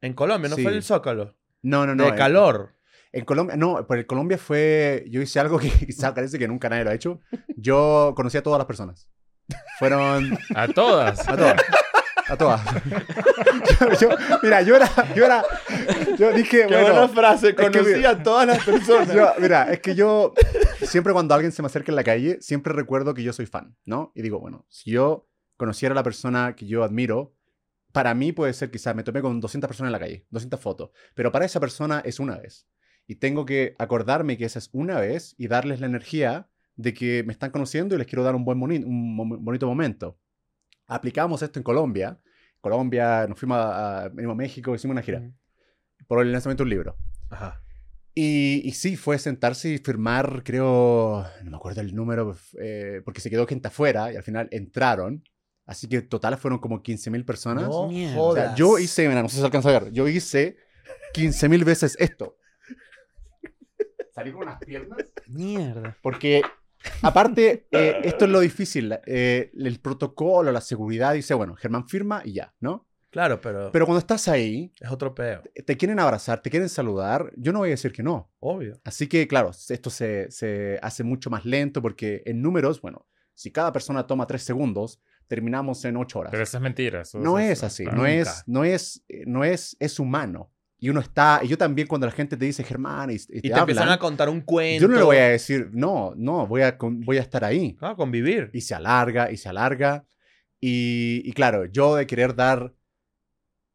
En Colombia, ¿no Sí. fue el Zócalo? No, no, no. de en- calor. En Colombia, no, por el Colombia fue, yo hice algo que quizá parece que nunca nadie lo ha hecho. Yo conocí a todas las personas. Fueron A todas. a todas. A todas. Yo- mira, yo era, yo era, yo dije, Qué bueno, buena frase. Conocí a todas las personas. yo- mira, es que yo siempre cuando alguien se me acerca en la calle, siempre recuerdo que yo soy fan, ¿no? Y digo, bueno, si yo conociera a la persona que yo admiro, para mí puede ser quizás me tomé con 200 personas en la calle, 200 fotos, pero para esa persona es una vez. Y tengo que acordarme que esa es una vez y darles la energía de que me están conociendo y les quiero dar un buen un bonito momento. Aplicamos esto en Colombia. Colombia, nos fuimos a, a- a México, hicimos una gira Ujú. por el lanzamiento de un libro. Ajá. Y, y sí, fue sentarse y firmar, creo, no me acuerdo el número, eh, porque se quedó gente afuera y al final entraron. Así que total fueron como 15.000 personas. No Mierda. O sea, yo hice, mira, no sé si se alcanza a ver, yo hice 15.000 veces esto. Salí con unas piernas. Mierda. Porque, aparte, eh, esto es lo difícil. eh, el protocolo, la seguridad dice, bueno, Germán firma y ya, ¿no? Claro, pero, Pero cuando estás ahí, es otro peo. te quieren abrazar, te quieren saludar, yo no voy a decir que no. Obvio. Así que, claro, esto se, se hace mucho más lento porque en números, bueno, si cada persona toma tres segundos, terminamos en ocho horas. Pero eso es mentira. eso- no eso- es así, claro. no es, no es, eh, no es, es humano. Y uno está, y yo también cuando la gente te dice Germán y, y te, Y te a contar un cuento. yo no le voy a decir, no, no, voy a, voy a estar ahí. Ah, convivir. Y se alarga y se alarga. Y, y claro, yo de querer dar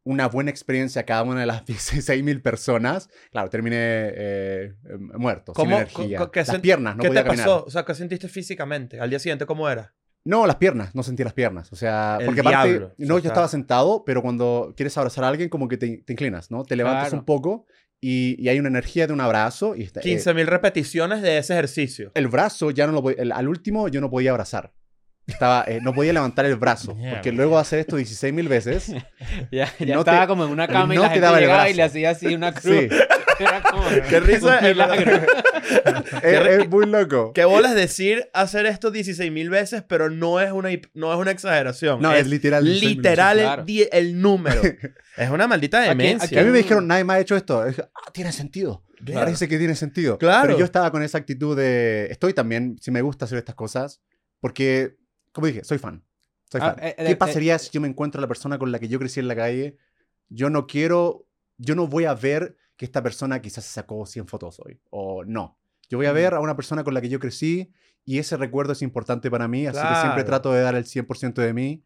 una buena experiencia a cada una de las 16.000 personas, claro, terminé eh, muerto, sin ¿Cómo- energía. co- qué las piernas, no ¿Qué podía te caminar. pasó? O sea, ¿qué sentiste físicamente? Al día siguiente, ¿cómo era? No, las piernas, no sentí las piernas. O sea, El porque aparte, diablo, no, yo estaba sentado, pero cuando quieres abrazar a alguien, como que te, te inclinas, ¿no? Te levantas Claro. un poco y, y hay una energía de un abrazo. Y está, eh, 15.000 repeticiones de ese ejercicio. el brazo ya no lo el- al último yo no podía abrazar. Estaba, eh, no podía levantar el brazo, porque Mierda. luego de hacer esto 16 mil veces, Ya, ya No estaba te- como en una cama y no la te gente daba el llegaba y le hacía así una cruz. sí, Era como... Qué risa, un es milagro. es, es muy loco. Qué bolas decir hacer esto 16.000 veces, pero no es una, no es una exageración. No, es, literal. 16.000 literal veces. el, claro. el número. es una maldita Aquí- demencia. Que a mí me dijeron, nadie me ha hecho esto. Dije, ah, tiene sentido. Claro. Parece que tiene sentido. Claro. Pero yo estaba con esa actitud de, estoy también, si me gusta hacer estas cosas, porque, como dije, soy fan. Soy Ah, fan. eh, eh, ¿Qué eh, pasaría si yo me encuentro a la persona con la que yo crecí en la calle? Yo no quiero, yo no voy a ver que esta persona quizás se sacó 100 fotos hoy. O no. Yo voy a Mm. ver a una persona con la que yo crecí y ese recuerdo es importante para mí, así que siempre Claro. trato de dar el 100% de mí.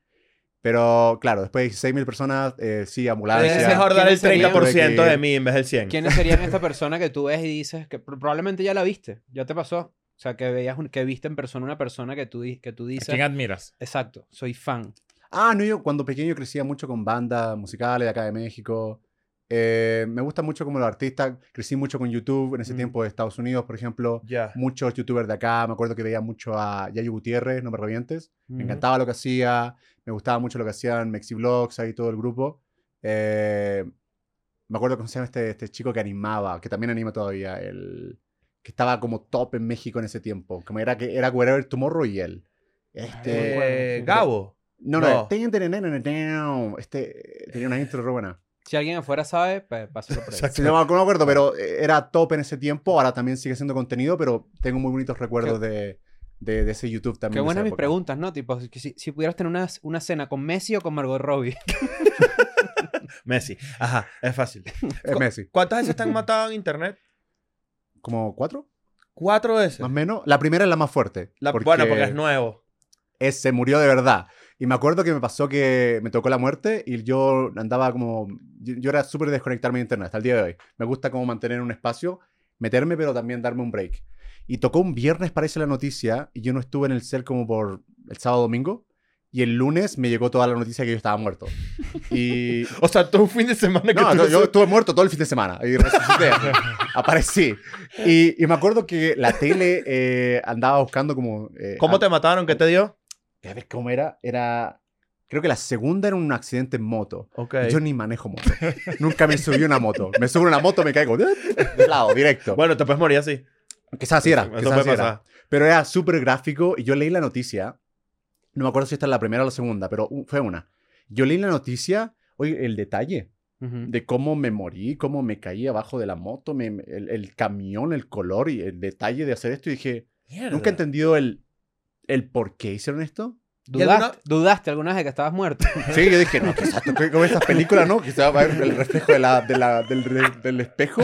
Pero claro, después de 6.000 personas, eh, sí, ambulancia. Es mejor dar el ¿Quiénes serían? 30% de Que- mí en vez del 100. ¿Quiénes serían esta persona que tú ves y dices que pro- probablemente ya la viste? Ya te pasó. O sea, que veías un- que viste en persona una persona que tú, di- que tú ¿A dices... quién admiras? Exacto, soy fan. Ah, no, yo cuando pequeño crecía mucho con bandas musicales de acá de México. Eh, me gusta mucho como los artistas. Crecí mucho con YouTube en ese Mm. tiempo de Estados Unidos, por ejemplo. Ya. Muchos youtubers de acá. Me acuerdo que veía mucho a Yayo Gutiérrez, No Me Revientes. Me Ujú. encantaba lo que hacía. Me gustaba mucho lo que hacían Mexi Vlogs, ahí todo el grupo. Eh, me acuerdo cómo se llama este, este chico que animaba, que también anima todavía. El, que estaba como top en México en ese tiempo. Como era, que era Wherever Tomorrow y él. Este. Eh, Gabo. No, no, No. este tenía una intro re buena. Si alguien afuera sabe, pues pásalo por ahí. Sí, no, me acuerdo- no me acuerdo, pero eh, era top en ese tiempo. Ahora también sigue siendo contenido, pero tengo muy bonitos recuerdos de, de, de ese YouTube también. Qué buenas mis preguntas, ¿no? Tipo, que si, si pudieras tener una, una cena con Messi o con Margot Robbie. Messi. Ajá, es fácil. Es Messi. ¿Cuántas veces te han matado en internet? ¿Como cuatro? Cuatro veces. Más o menos. La primera es la más fuerte. La- Bueno, porque es nuevo. es- se murió de verdad. Y me acuerdo que me pasó que me tocó la muerte y yo andaba como... Yo, yo era súper de desconectarme de internet hasta el día de hoy. Me gusta como mantener un espacio, meterme, pero también darme un break. Y tocó un viernes, parece la noticia, y yo no estuve en el cel como por el sábado domingo. Y el lunes me llegó toda la noticia que yo estaba muerto. Y... O sea, todo un fin de semana que No, tú no yo sabes- estuve muerto todo el fin de semana y resucité. Aparecí. Y, y me acuerdo que la tele eh, andaba buscando como... eh, ¿Cómo a- te mataron? ¿Qué te dio? a ver cómo era. Era. Creo que la segunda era un accidente en moto. Ok. Yo ni manejo moto. Nunca me subí a una moto. Me subo a una moto, me caigo de lado, directo. Bueno, te puedes morir así. quizás así era. Eso quizás puede así era. pasar. Pero era súper gráfico y yo leí la noticia. No me acuerdo si esta es la primera o la segunda, pero fue una. Yo leí la noticia, oye, el detalle de cómo me morí, cómo me caí abajo de la moto, me- el, el camión, el color y el detalle de hacer esto. Y dije, Mierda. nunca he entendido el, el por qué hicieron esto. ¿Y ¿Dudaste, alguna- ¿Dudaste alguna vez de que estabas muerto? Sí, yo dije, no, que como estas películas, ¿no? Que se va a ver el reflejo de la, de la- del, del espejo.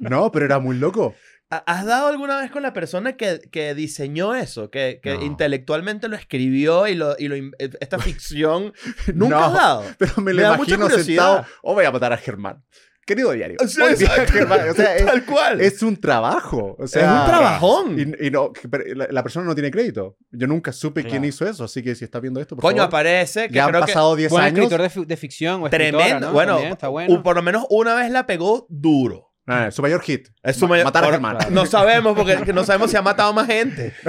No, pero era muy loco. ¿Ha- ¿Has dado alguna vez con la persona que, que diseñó eso? Que, que No. intelectualmente lo escribió y, lo, y lo in- esta ficción. ¿Nunca No, has dado? Pero me lo Me da mucha imagino curiosidad. sentado, o voy a matar a Germán. Querido diario. Día exacto. Germán, o sea, es, Tal cual. es un trabajo. O sea, es un trabajón. Y, y no, la, la persona no tiene crédito. Yo nunca supe quién Claro. hizo eso, así que si está viendo esto, por Coño, favor. aparece que Ya han creo que pasado 10 Buen años. escritor de, de ficción o tremendo. ¿no? Bueno, También está bueno. por lo menos una vez la pegó duro. Ah, su mayor hit. Es su Ma- mayor- Matar a Germán. No sabemos porque que no sabemos si ha matado más gente.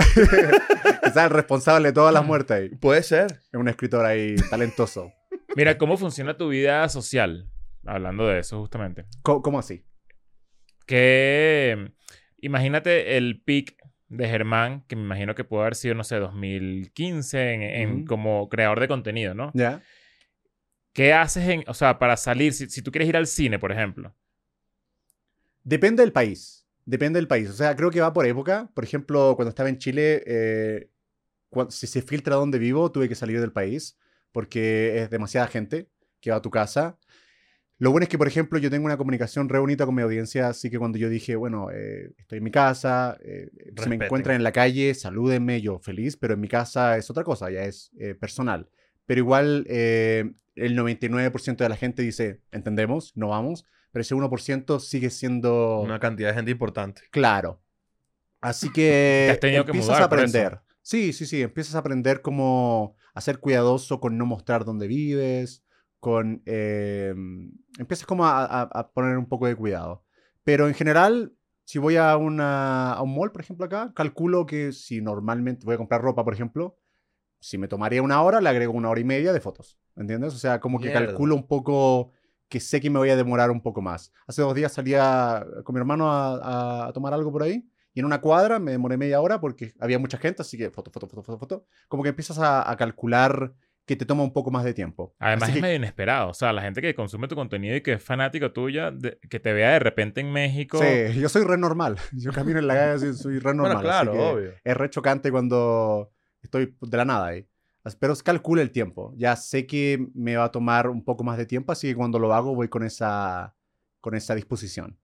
Quizás el responsable de todas las muertes ahí. Puede ser. Es un escritor ahí talentoso. Mira, ¿cómo funciona tu vida social? Hablando de eso, justamente. ¿Cómo, cómo así? Que imagínate el peak de Germán, que me imagino que puede haber sido, no sé, 2015, en, como creador de contenido, ¿no? ¿Ya? ¿Qué haces en, o sea, para salir? Si, si tú quieres ir al cine, por ejemplo. Depende del país. Depende del país. O sea, creo que va por época. Por ejemplo, cuando estaba en Chile, eh, cuan- si se filtra dónde vivo, tuve que salir del país porque es demasiada gente que va a tu casa. Lo bueno es que, por ejemplo, yo tengo una comunicación re bonita con mi audiencia, así que cuando yo dije, bueno, eh, estoy en mi casa, eh, si me encuentran en la calle, salúdenme, yo feliz, pero en mi casa es otra cosa, ya es eh, personal. Pero igual eh, el 99% de la gente dice, entendemos, no vamos, pero ese 1% sigue siendo Una cantidad de gente importante. claro. Así que Te has tenido que empiezas mudar a aprender. Sí, sí, sí, empiezas a aprender cómo a ser cuidadoso con no mostrar dónde vives, con... eh, empiezas como a, a- a poner un poco de cuidado. Pero en general, si voy a, una, a un mall, por ejemplo, acá, calculo que si normalmente voy a comprar ropa, por ejemplo, si me tomaría una hora, le agrego una hora y media de fotos. ¿Entiendes? O sea, como que Mierda. calculo un poco que sé que me voy a demorar un poco más. Hace dos días salía con mi hermano a, a- tomar algo por ahí y en una cuadra me demoré media hora porque había mucha gente, así que foto, foto, foto, foto, foto. Como que empiezas a, a calcular que te toma un poco más de tiempo. Además Así es medio inesperado. O sea, la gente que consume tu contenido y que es fanática tuya, de- que te vea de repente en México. Sí, yo soy re normal. Yo camino en la calle así, soy re normal. bueno, así claro, que obvio. Es re chocante cuando estoy de la nada ahí. Pero calcula el tiempo. Ya sé que me va a tomar un poco más de tiempo, así que cuando lo hago voy con esa, con esa disposición.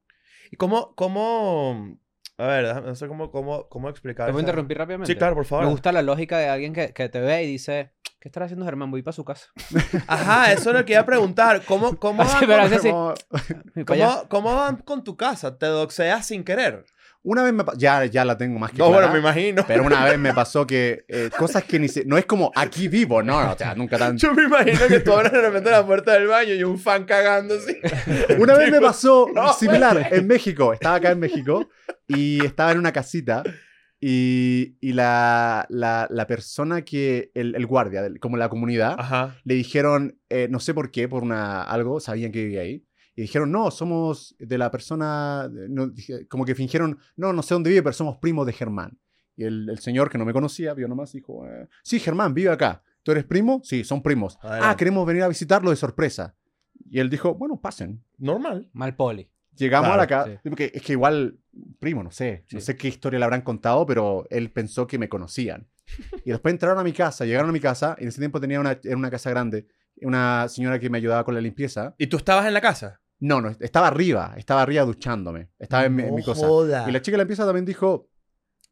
¿Y cómo, cómo... A ver, no sé cómo, cómo, cómo explicar ¿Te puedo esa- interrumpir rápidamente? Sí, claro, por favor. Me gusta la lógica de alguien que, que te ve y dice, ¿qué estará haciendo Germán? Voy para su casa. Ajá, eso es lo que iba a preguntar. ¿Cómo, cómo, Así, van con, sí. Voy cómo, cómo van con tu casa? ¿Te doxeas sin querer? Una vez me ya, ya la tengo más que No, bueno, clara, me imagino. Pero una vez me pasó que eh, cosas que ni se... No es como aquí vivo, no, o sea, nunca tan... Yo me imagino que tú abres de repente la puerta del baño y un fan cagando así. Una vez me pasó No, similar en México. Estaba acá en México y estaba en una casita y, y la, la, la persona que, el, el guardia, del- como la comunidad, Ajá. le dijeron, eh, no sé por qué, por una, algo, sabían que vivía ahí. Y dijeron, no, somos de la persona, no, como que fingieron, no, no sé dónde vive, pero somos primos de Germán. Y el, el señor que no me conocía, vio nomás, dijo, eh, sí, Germán, vive acá. ¿Tú eres primo? Sí, son primos. Ah, queremos venir a visitarlo de sorpresa. Y él dijo, bueno, pasen. Normal. Mal poli. Llegamos a la casa. Porque es que igual, primo, no sé. No Sí. sé qué historia le habrán contado, pero él pensó que me conocían. Y después entraron a mi casa, llegaron a mi casa. Y en ese tiempo tenía una, era una casa grande. Una señora que me ayudaba con la limpieza. ¿Y tú estabas en la casa? No, no, estaba arriba. Estaba arriba duchándome. Estaba en, mi- en mi No cosa. joda. Y la chica de la limpieza también dijo,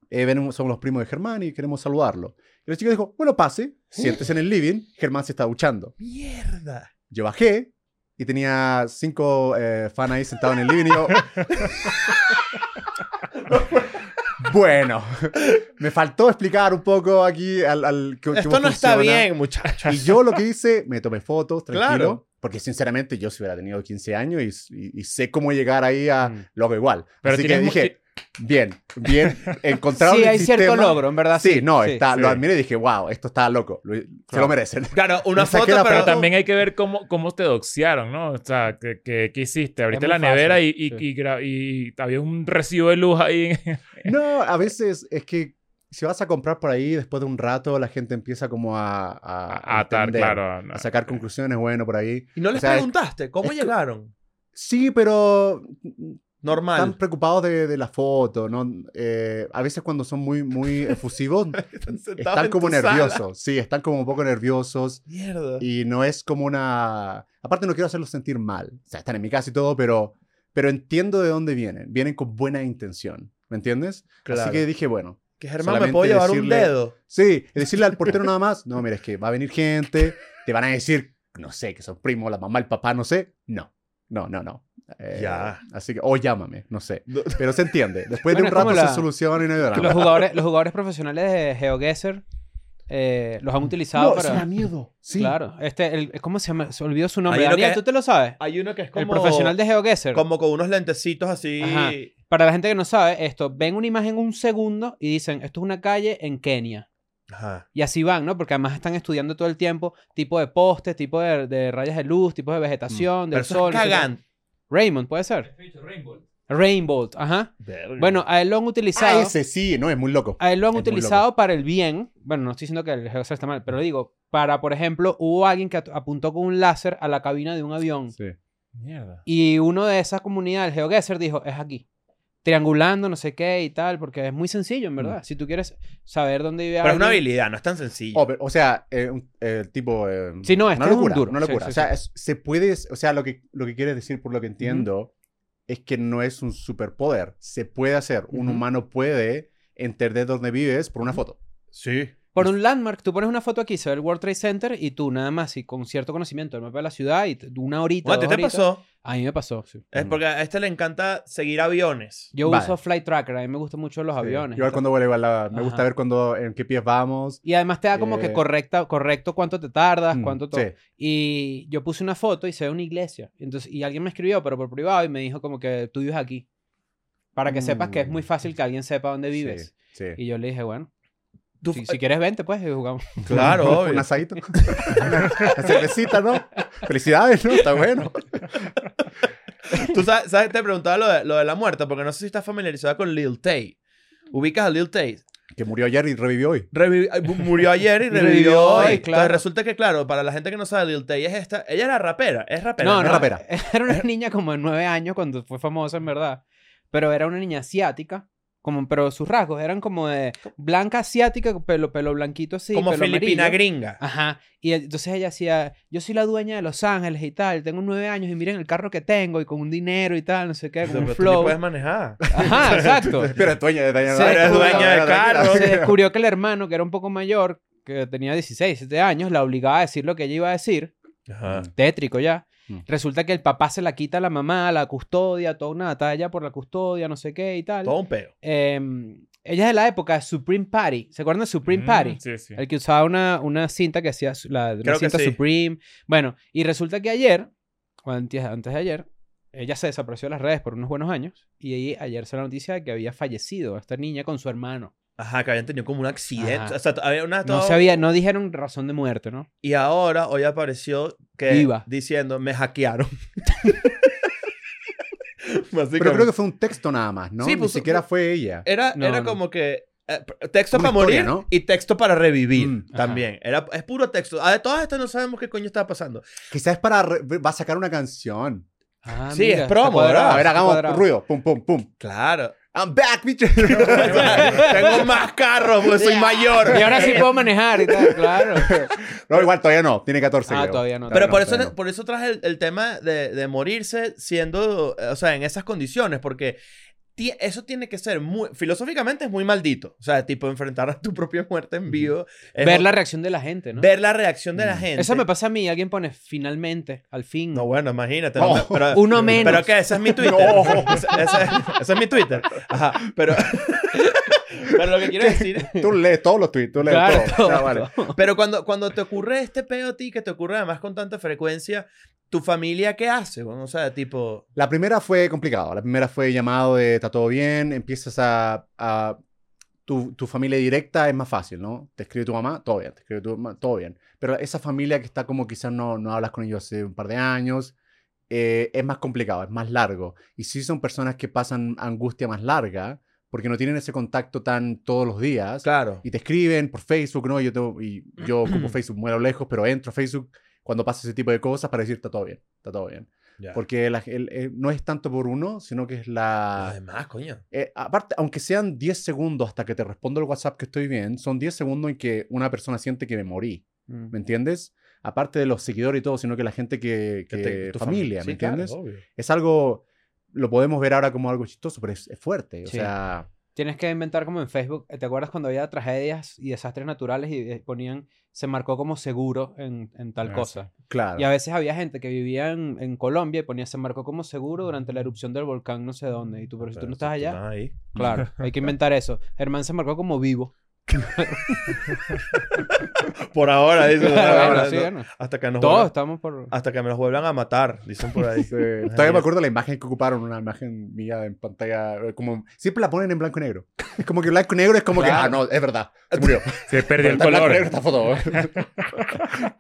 eh, venimos, somos los primos de Germán y queremos saludarlo. Y la chica dijo, bueno, pase, siéntese en el living. Germán se está duchando. Mierda. Yo bajé y tenía cinco eh, fans ahí sentados en el living y yo... bueno, me faltó explicar un poco aquí al... al que- Esto no está bien, muchachos. Y yo lo que hice, me tomé fotos, tranquilo. Claro. Porque sinceramente yo si hubiera tenido 15 años y, y- y sé cómo llegar ahí a... Mm. Lo hago igual. Pero Así que dije, bien, bien, encontraron Sí, el hay cierto logro, en verdad. Sí, no, está, sí. lo admiré y dije, wow, esto está loco. lo- Se lo merecen. Claro, una foto, pero foto. también hay que ver cómo, cómo te doxearon, ¿no? O sea, ¿qué, qué, qué hiciste? Abriste la nevera fácil, y, y, y había un recibo de luz ahí. No, a veces es que si vas a comprar por ahí, después de un rato la gente empieza como a, a, a atar, entender, claro. a sacar conclusiones, bueno, por ahí. ¿Y no O les sea, es- preguntaste cómo es llegaron? Sí, pero Normal. están preocupados de, de la foto, ¿no? Eh, a veces cuando son muy, muy efusivos, Están, están como tu sala. nerviosos. Sí, están como un poco nerviosos Mierda. y no es como una... Aparte no quiero hacerlos sentir mal. O sea, están en mi casa y todo, pero, pero entiendo de dónde vienen. Vienen con buena intención, ¿me entiendes? Claro. Así que dije, bueno, Que Germán, ¿me puedo llevar un decirle- dedo? Sí, y decirle al portero nada más, no, mira, es que va a venir gente, te van a decir, no sé, que son primos, la mamá, el papá, no sé. No, no, no, no. Eh, Ya. Así que, o llámame, no sé. Pero se entiende. Después Bueno, de un rato la- se soluciona y no hay drama. Los jugadores, los jugadores profesionales de GeoGuessr eh, los han utilizado No, eso para... da miedo. Sí. Claro. Este, el, ¿Cómo se llama? Se olvidó su nombre. Hay Daniel, que- ¿tú te lo sabes? Hay uno que es El como... profesional de GeoGuessr. Como con unos lentecitos así... Ajá. Para la gente que no sabe, esto, ven una imagen un segundo y dicen, esto es una calle en Kenia. Ajá. Y así van, ¿no? Porque además están estudiando todo el tiempo tipo de postes, tipo de, de rayas de luz, tipo de vegetación, Pero del sol. es cagante. Raymond, ¿puede ser? Rainbow, ajá. Verga. Bueno, a él lo han utilizado. Ah, ese sí, no, es muy loco. A él lo han Es utilizado para el bien. Bueno, no estoy diciendo que el GeoGuessr está mal, pero digo, para, por ejemplo, hubo alguien que at- apuntó con un láser a la cabina de un avión. Sí. Mierda. Y uno de esas comunidades, el GeoGuessr, dijo, es aquí. triangulando, no sé qué y tal, porque es muy sencillo, en verdad. Si tú quieres saber dónde vive Pero es una alguien- habilidad, no es tan sencillo. Oh, pero, o sea, eh, un- eh, tipo... eh, Sí, no, esto una es un locura, duro. una Sí, locura. sí, o sea, sí. es- se puede... O sea, lo que, lo que quiere decir, por lo que entiendo, es que no es un superpoder. Se puede hacer. Un humano puede entender dónde vives por una foto. sí. Por un landmark, tú pones una foto aquí, se ve el World Trade Center y tú nada más y con cierto conocimiento del mapa de la ciudad y una horita, Bueno, ¿a ti dos te horitas- pasó? A mí me pasó, sí. Es porque a este le encanta seguir aviones. Yo Vale. uso Flight Tracker, a mí me gustan mucho los Sí. aviones. y Igual tal. cuando vuelve igual la- Me gusta ver cuando, en qué pies vamos. Y además te da como que Eh, correcta, correcto cuánto te tardas, Mm, cuánto todo. sí. Y yo puse una foto y se ve una iglesia. Y, entonces, y alguien me escribió, pero por privado, y me dijo como que tú vives aquí. Para que sepas que es muy Mm. fácil que alguien sepa dónde vives. Sí, sí. Y yo le dije, bueno, Tú- si, si quieres vente, pues, y jugamos. Claro, Un obvio. asadito. una, una cervecita, ¿no? Felicidades, ¿no? Está bueno. Tú sabes, sabes, te preguntaba lo de, lo de la muerte, porque no sé si estás familiarizada con Lil Tay. ¿Ubicas a Lil Tay? Que murió ayer y revivió hoy. Revi- ay, bu- murió ayer y revivió revivió hoy. hoy, Entonces claro. resulta que, claro, para la gente que no sabe, Lil Tay es esta. Ella era rapera, es rapera. No, no, rapera. Era una niña como de nueve años cuando fue famosa, en verdad. Pero era una niña asiática. Como, pero sus rasgos eran como de blanca asiática, pelo, pelo blanquito así. Como pelo filipina amarillo. gringa. Ajá. Y entonces ella decía, yo soy la dueña de Los Ángeles y tal, tengo nueve años y miren el carro que tengo y con un dinero y tal, no sé qué, con Pero un tú ni flow. puedes manejar. Ajá, exacto. Pero es dueña de Diana Se descubrió- dueña del carro. Se descubrió que el hermano, que era un poco mayor, que tenía 16, 17 años, la obligaba a decir lo que ella iba a decir, Ajá. tétrico ya. Mm. Resulta que el papá se la quita a la mamá, la custodia, toda una batalla por la custodia, no sé qué y tal. Todo un peo. Em, ella es de la época de Supreme Party. ¿Se acuerdan de Supreme Mm, Party? Sí, sí. El que usaba una, una cinta que hacía la cinta sí. Supreme. Bueno, y resulta que ayer, o antes, antes de ayer, ella se desapareció de las redes por unos buenos años. Y ahí ayer se la noticia de que había fallecido esta niña con su hermano. Ajá, que habían tenido como un accidente. Ajá. O sea, había una No sabía, no dijeron razón de muerte, ¿no? Y ahora, hoy apareció que Viva. diciendo, me hackearon. Pero creo que fue un texto nada más, ¿no? Sí, Ni pues, siquiera fue ella. Era, No, era no. como que eh, texto Una para historia, morir ¿no? y texto para revivir Mm, también. Era, es puro texto. Ah, de todas estas no sabemos qué coño estaba pasando. Quizás es para... re- Va a sacar una canción. Ah, Sí, es está promo, ¿verdad? A ver, hagamos ruido. Pum, pum, pum. Claro. I'm back, bitch. Tengo más carros porque soy mayor. Y ahora sí puedo manejar y tal, claro. no, igual todavía no. Tiene 14, Ah, creo. todavía no. Pero por, eso, no. por eso traje el, el tema de, de morirse siendo, o sea, en esas condiciones, porque eso tiene que ser muy, filosóficamente es muy maldito. O sea, tipo, enfrentar a tu propia muerte en vivo. es Ver la reacción de la gente, ¿no? ver la reacción de la gente. Eso me pasa a mí. Alguien pone finalmente, al fin. No, bueno, imagínate. No. no pero, Uno menos. ¿Pero qué? Ese es mi Twitter. No. Ese, ese- ese es mi Twitter. Ajá, pero... pero lo que quiero decir... Tú lees todos los tweets. Tú lees Claro, todo. Ya, todo. vale. Pero cuando, cuando te ocurre este peo a ti, que te ocurre además con tanta frecuencia, ¿tu familia qué hace? Bueno, o sea, tipo... La primera fue complicado. La primera fue llamado de está todo bien. Empiezas a... a- tu, tu familia directa es más fácil, ¿no? Te escribe tu mamá, todo bien. Te escribe tu mamá, todo bien. Pero esa familia que está como quizás no, no hablas con ellos hace un par de años, eh, es más complicado, es más largo. Y sí son personas que pasan angustia más larga porque no tienen ese contacto tan todos los días. Claro. Y te escriben por Facebook, ¿no? Yo, tengo, y yo como Facebook muero lejos, pero entro a Facebook cuando pasa ese tipo de cosas para decir está todo bien, está todo bien. Ya. Porque la- el- eh, no es tanto por uno, sino que es la... Además, coño. eh, aparte, aunque sean 10 segundos hasta que te respondo el WhatsApp que estoy bien, son 10 segundos en que una persona siente que me morí, Mm. ¿me entiendes? Aparte de los seguidores y todo, sino que la gente que... Que que te- tu familia, Sí, ¿me claro, entiendes? obvio. es algo... Lo podemos ver ahora como algo chistoso, pero es, es fuerte. O Sí. sea... Tienes que inventar como en Facebook. ¿Te acuerdas cuando había tragedias y desastres naturales y eh, ponían, se marcó como seguro en, en tal Ah, cosa? Claro. Y a veces había gente que vivía en, en Colombia y ponía, se marcó como seguro durante la erupción del volcán no sé dónde. Y tú, pero si tú Pero no estás allá, ahí. claro, hay que inventar eso. Germán se marcó como vivo. Por ahora, dicen. por Bueno, ahora, sí. Hasta que nos Todos vuelvan- estamos por... hasta que me los vuelvan a matar, dicen por ahí. Sí, Todavía me acuerdo la imagen que ocuparon, una imagen mía en pantalla, eh, como siempre la ponen en blanco y negro. Es como que blanco y negro es como que, Claro. ah, no, es verdad, se murió. Se perdió el y negro color. esta foto.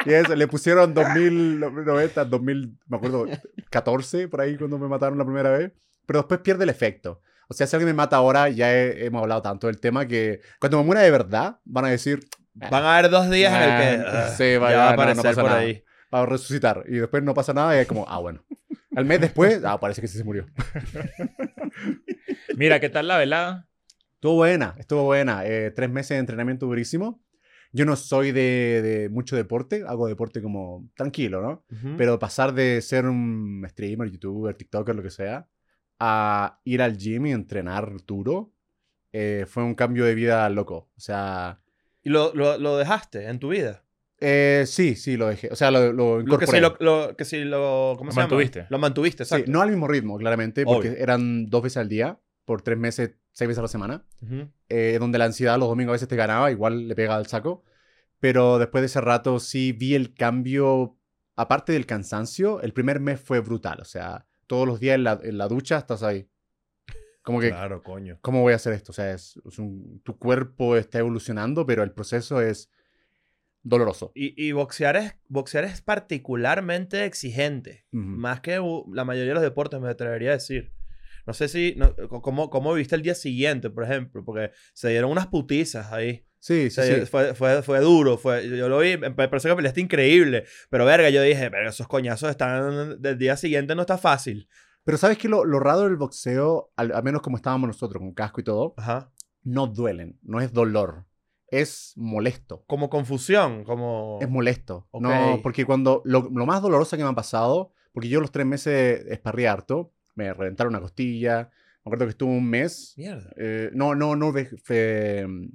y eso, le pusieron 2090, 2000, me acuerdo, 14, por ahí cuando me mataron la primera vez, pero después pierde el efecto. O sea, si alguien me mata ahora, ya he- hemos hablado tanto del tema que cuando me muera de verdad, van a decir, Van a haber dos días en el que Ah, ah, sí, vaya, va a no, no aparecer pasa por nada. ahí. va a resucitar. Y después no pasa nada y es como, ah, bueno. Al mes después, ah, parece que sí se murió. Mira, ¿qué tal la velada? Estuvo buena, estuvo buena. Eh, tres meses de entrenamiento durísimo. Yo no soy de, de mucho deporte, hago deporte como tranquilo, ¿no? Ujú. Pero pasar de ser un streamer, youtuber, tiktoker, lo que sea, a ir al gym y entrenar duro, eh, fue un cambio de vida loco. O sea, ¿Y lo, lo, lo dejaste en tu vida? eh, sí, sí, lo dejé. O sea, lo, lo Lo que incorporé. sí lo, lo- que sí lo... ¿Cómo Lo se llama? mantuviste. Lo mantuviste, Sí, exacto. no al mismo ritmo, claramente, porque Obvio. eran dos veces al día, por tres meses, seis veces a la semana. Eh, donde la ansiedad los domingos a veces te ganaba, igual le pegaba al saco. Pero después de ese rato sí vi el cambio, aparte del cansancio, el primer mes fue brutal. O sea, todos los días en la, en la ducha estás ahí. Como que, Claro, coño. ¿cómo voy a hacer esto? O sea, es, es un- tu cuerpo está evolucionando, pero el proceso es doloroso. Y, y boxear, es, boxear es particularmente exigente. Ujú. Más que la mayoría de los deportes, me atrevería a decir. No sé si... no- ¿cómo, ¿Cómo viste el día siguiente, por ejemplo? Porque se dieron unas putizas ahí. Sí, O sí, sea, sí. Fue, fue, fue duro. Fue, yo, yo lo vi, me pareció que peleaste increíble. Pero verga, yo dije, verga, esos coñazos están... Del día siguiente no está fácil. Pero ¿sabes qué? Lo, lo raro del boxeo, al, al menos como estábamos nosotros, con casco y todo, Ajá. no duelen. No es dolor. Es molesto. Como confusión, como... Es molesto. No, porque cuando. Lo, lo más doloroso que me ha pasado, porque yo los tres meses esparrí harto, me reventaron una costilla. Me acuerdo que estuve un mes. Mierda. eh, no, no, no mm,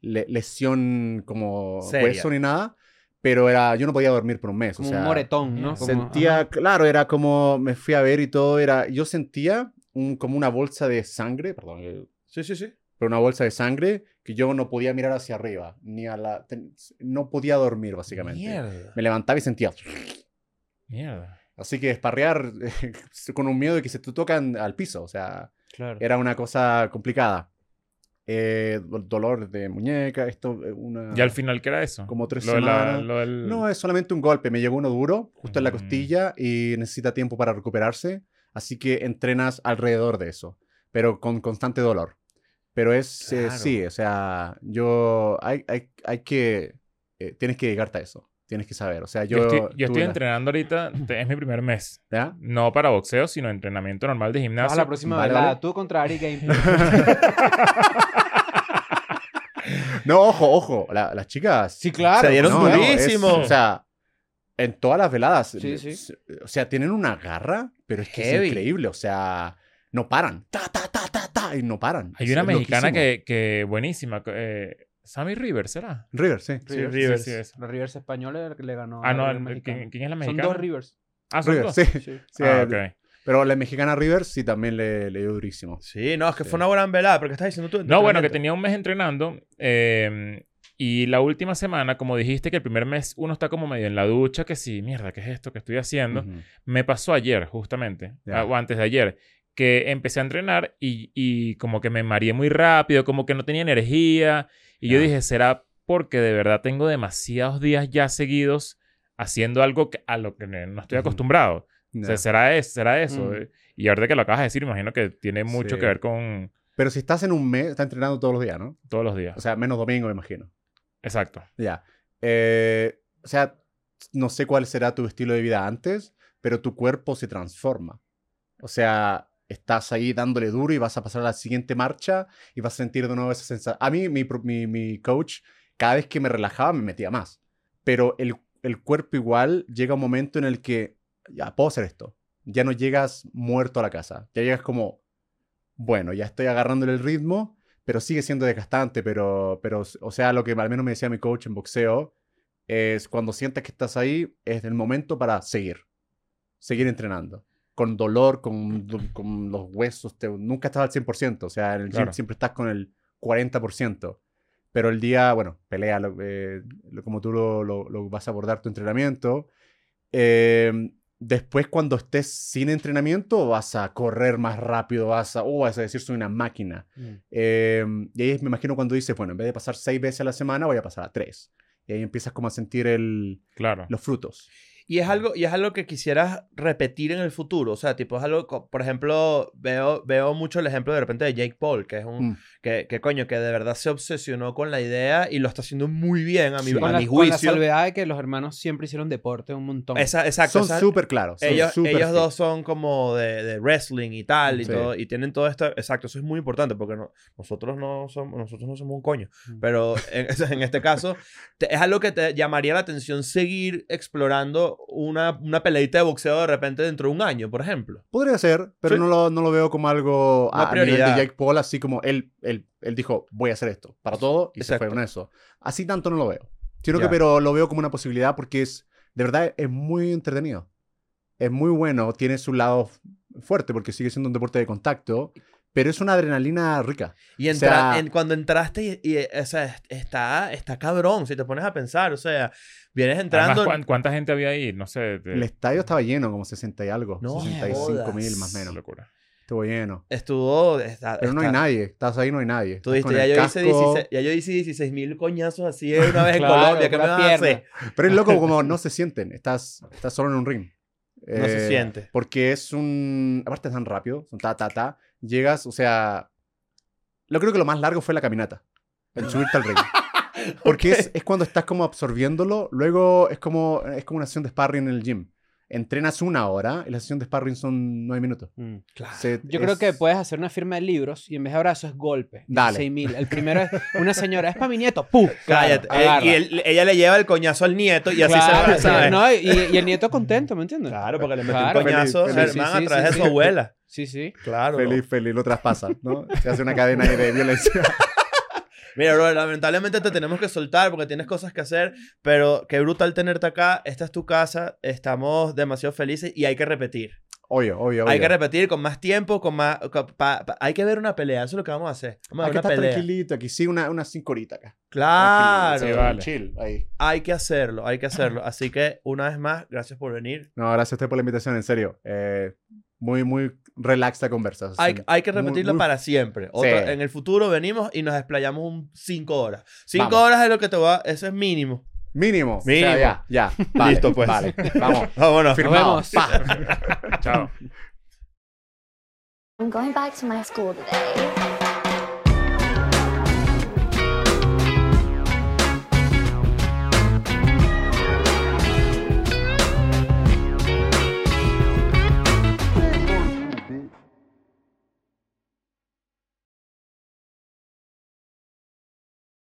le- lesión como Seria. hueso ni nada, pero era, yo no podía dormir por un mes. Como o sea, un moretón, ¿no? Como- Sentía, ajá. claro, era como, me fui a ver y todo, era, yo sentía un, como una bolsa de sangre, perdón, eh, Sí, sí, sí. pero una bolsa de sangre que yo no podía mirar hacia arriba, ni a la, ten- no podía dormir básicamente. Mierda. Me levantaba y sentía, Mierda. así que esparrear con un miedo de que se te tocan al piso, o sea, Claro. era una cosa complicada. Eh, do- dolor de muñeca, esto, eh, una... ¿Y al final qué era eso? Como tres Lo de la- semanas. lo del- No, es solamente un golpe. Me llegó uno duro, justo en la Mm. costilla, y necesita tiempo para recuperarse. Así que entrenas alrededor de eso, pero con constante dolor. Pero es, eh, Claro. sí, o sea, yo, hay, hay, hay que, eh, tienes que llegarte a eso, tienes que saber. O sea, yo... Yo, estoy, yo estoy la- entrenando ahorita, es mi primer mes. ¿Ya? No para boxeo, sino entrenamiento normal de Vas a gimnasio. la próxima Vale, vale. Tú contra Ari Game. No, ojo, ojo, la- las chicas... sí, claro. Se dieron No, no, es- durísimo. o sea, en todas las veladas. Sí, sí. s- O sea, tienen una garra, pero es que Heavy. es increíble. O sea, no paran. Ta, ta, ta, ta, ta, y no paran. Hay Es- una es mexicana loquísimo. que, que buenísima. Eh, Sammy Rivers, ¿será? River, sí. Sí, Rivers. Rivers. Sí, sí, esa. Los Rivers españoles le ganó. Ah, a no, River el- mexicano. ¿quién, quién es la Son mexicana? dos Rivers. Ah, son River, dos. sí. Sí. sí, Ah, ok. Pero la mexicana River sí también le, le dio durísimo. Sí, no, es que Sí. fue una buena velada. ¿Pero qué estás diciendo tú? No, bueno, que tenía un mes entrenando. eh, y la última semana, como dijiste que el primer mes uno está como medio en la ducha, que sí, mierda, ¿qué es esto que estoy haciendo? Me pasó ayer, justamente, ah, o antes de ayer, que empecé a entrenar y, y como que me mareé muy rápido, como que no tenía energía. Y yo dije, ¿será porque de verdad tengo demasiados días ya seguidos haciendo algo que- a lo que no estoy Ujú. O sea. ¿será, es, ¿será eso? Mm. Eh, Y ahorita que lo acabas de decir, imagino que tiene mucho Sí. que ver con Pero si estás en un mes, estás entrenando todos los días, ¿no? todos los días. O sea, menos domingo, me imagino. Exacto. Ya. Eh, o sea, no sé cuál será tu estilo de vida antes, pero tu cuerpo se transforma. O sea, estás ahí dándole duro y vas a pasar a la siguiente marcha y vas a sentir de nuevo esa sensación. A mí, mi, mi, mi coach, cada vez que me relajaba, me metía más. Pero el, el cuerpo igual llega un momento en el que, ya, puedo hacer esto. Ya no llegas muerto a la casa. Ya llegas como, bueno, ya estoy agarrándole el ritmo, pero sigue siendo desgastante. Pero, pero, o sea, lo que al menos me decía mi coach en boxeo es cuando sientes que estás ahí, es el momento para seguir. Seguir entrenando. Con dolor, con, con los huesos. te- nunca estás al 100%. O sea, en el gym Claro. siempre estás con el 40%. Pero el día, bueno, pelea, lo- eh, lo- como tú lo, lo- lo vas a abordar tu entrenamiento. Eh, después, cuando estés sin entrenamiento, vas a correr más rápido, vas a, oh, vas a decir, soy una máquina. Eh, y ahí me imagino cuando dices, bueno, en vez de pasar seis veces a la semana, voy a pasar a tres. Y ahí empiezas como a sentir el, Claro. los frutos. Y es algo, y es algo que quisieras repetir en el futuro. O sea, tipo, es algo, por ejemplo, veo, veo mucho el ejemplo de repente de Jake Paul, que es un, Mm. que, que coño, que de verdad se obsesionó con la idea y lo está haciendo muy bien a mi, Sí. a Con la, mi con la juicio. salvedad de que los hermanos siempre hicieron deporte un montón. Esa- exacto. Son súper claros. ellos, súper ellos dos son como de, de wrestling y tal, y Sí. todo, y tienen todo esto. Exacto, eso es muy importante porque no, nosotros, no somos, nosotros no somos un coño. Mm. Pero en, en este caso, te- es algo que te llamaría la atención seguir explorando una, una peleita de boxeo de repente dentro de un año, por ejemplo. Podría ser, pero Sí. no, lo, no lo veo como algo Una a, nivel de prioridad. Jake Paul, así como él, él, él dijo, voy a hacer esto para todo y se Exacto. fue con eso. Así tanto no lo veo. Sino que, pero lo veo como una posibilidad porque es, de verdad, es muy entretenido. Es muy bueno, tiene su lado fuerte porque sigue siendo un deporte de contacto, pero es una adrenalina rica. Y O entra, sea- en, cuando entraste, y, y, o sea, est- está, está cabrón, si te pones a pensar, o sea, vienes entrando... Además, ¿cuán- ¿cuánta gente había ahí? No sé. de- El estadio estaba lleno, como 60 y algo. No 65 mil más o menos. locura. Estuvo lleno. Estuvo... Está, Pero no hay está- nadie. Estás ahí, no hay nadie. Tú con ya yo, hice casco. 16, ya yo hice 16 mil coñazos así una vez en Claro, Colombia. ¿Qué me vas a hacer? Pero es loco como no se sienten. Estás, estás solo en un ring. No se Eh, siente. Porque es un... Aparte es tan rápido. Son ta, ta, ta. Llegas, o sea... Lo creo que lo más largo fue la caminata. El subirte al ring. Porque es, es cuando estás como absorbiéndolo. Luego es como, es como una sesión de sparring en el gym. Entrenas una hora y la sesión de sparring son nueve minutos. Mm. Claro. Se- Yo creo que puedes hacer una firma de libros y en vez de abrazo es golpe. Dale. 6000. El primero es una señora, es para mi nieto. ¡Pum! Cállate. Claro, Eh, y él- ella le lleva el coñazo al nieto y así Claro, se va, no, y, y el nieto contento, ¿me entiendes? Claro, porque le metió Claro. un coñazo Feliz, a feliz, hermano sí, a sí, través sí, de su abuela. Sí, sí. Claro. Feliz, feliz, lo traspasa, ¿no? Se hace una cadena ahí de violencia. Mira, bro, lamentablemente te tenemos que soltar porque tienes cosas que hacer, pero qué brutal tenerte acá. Esta es tu casa, estamos demasiado felices y hay que repetir. Obvio, obvio, obvio. Hay que repetir con más tiempo, con más... con- pa- pa- hay que ver una pelea, eso es lo que vamos a hacer. Vamos a ver que una estar pelea. tranquilito aquí. Sí, una, unas cinco horitas acá. Claro. Tranquilito, Sí, vale. Chill, ahí. Hay que hacerlo, hay que hacerlo. Así que, una vez más, gracias por venir. No, gracias a usted por la invitación, en serio. Eh, muy, muy relax la conversa. Hay, que repetirlo muy- para siempre. Otra- Sí. En el futuro venimos y nos desplayamos un 5 horas. 5 Vamos. horas es lo que te va, eso es mínimo. Mínimo. O sea, Mínimo. ya, ya. Vale, Listo, pues. Vale, vamos. Vámonos. Pa. Chao. I'm going back to my school today.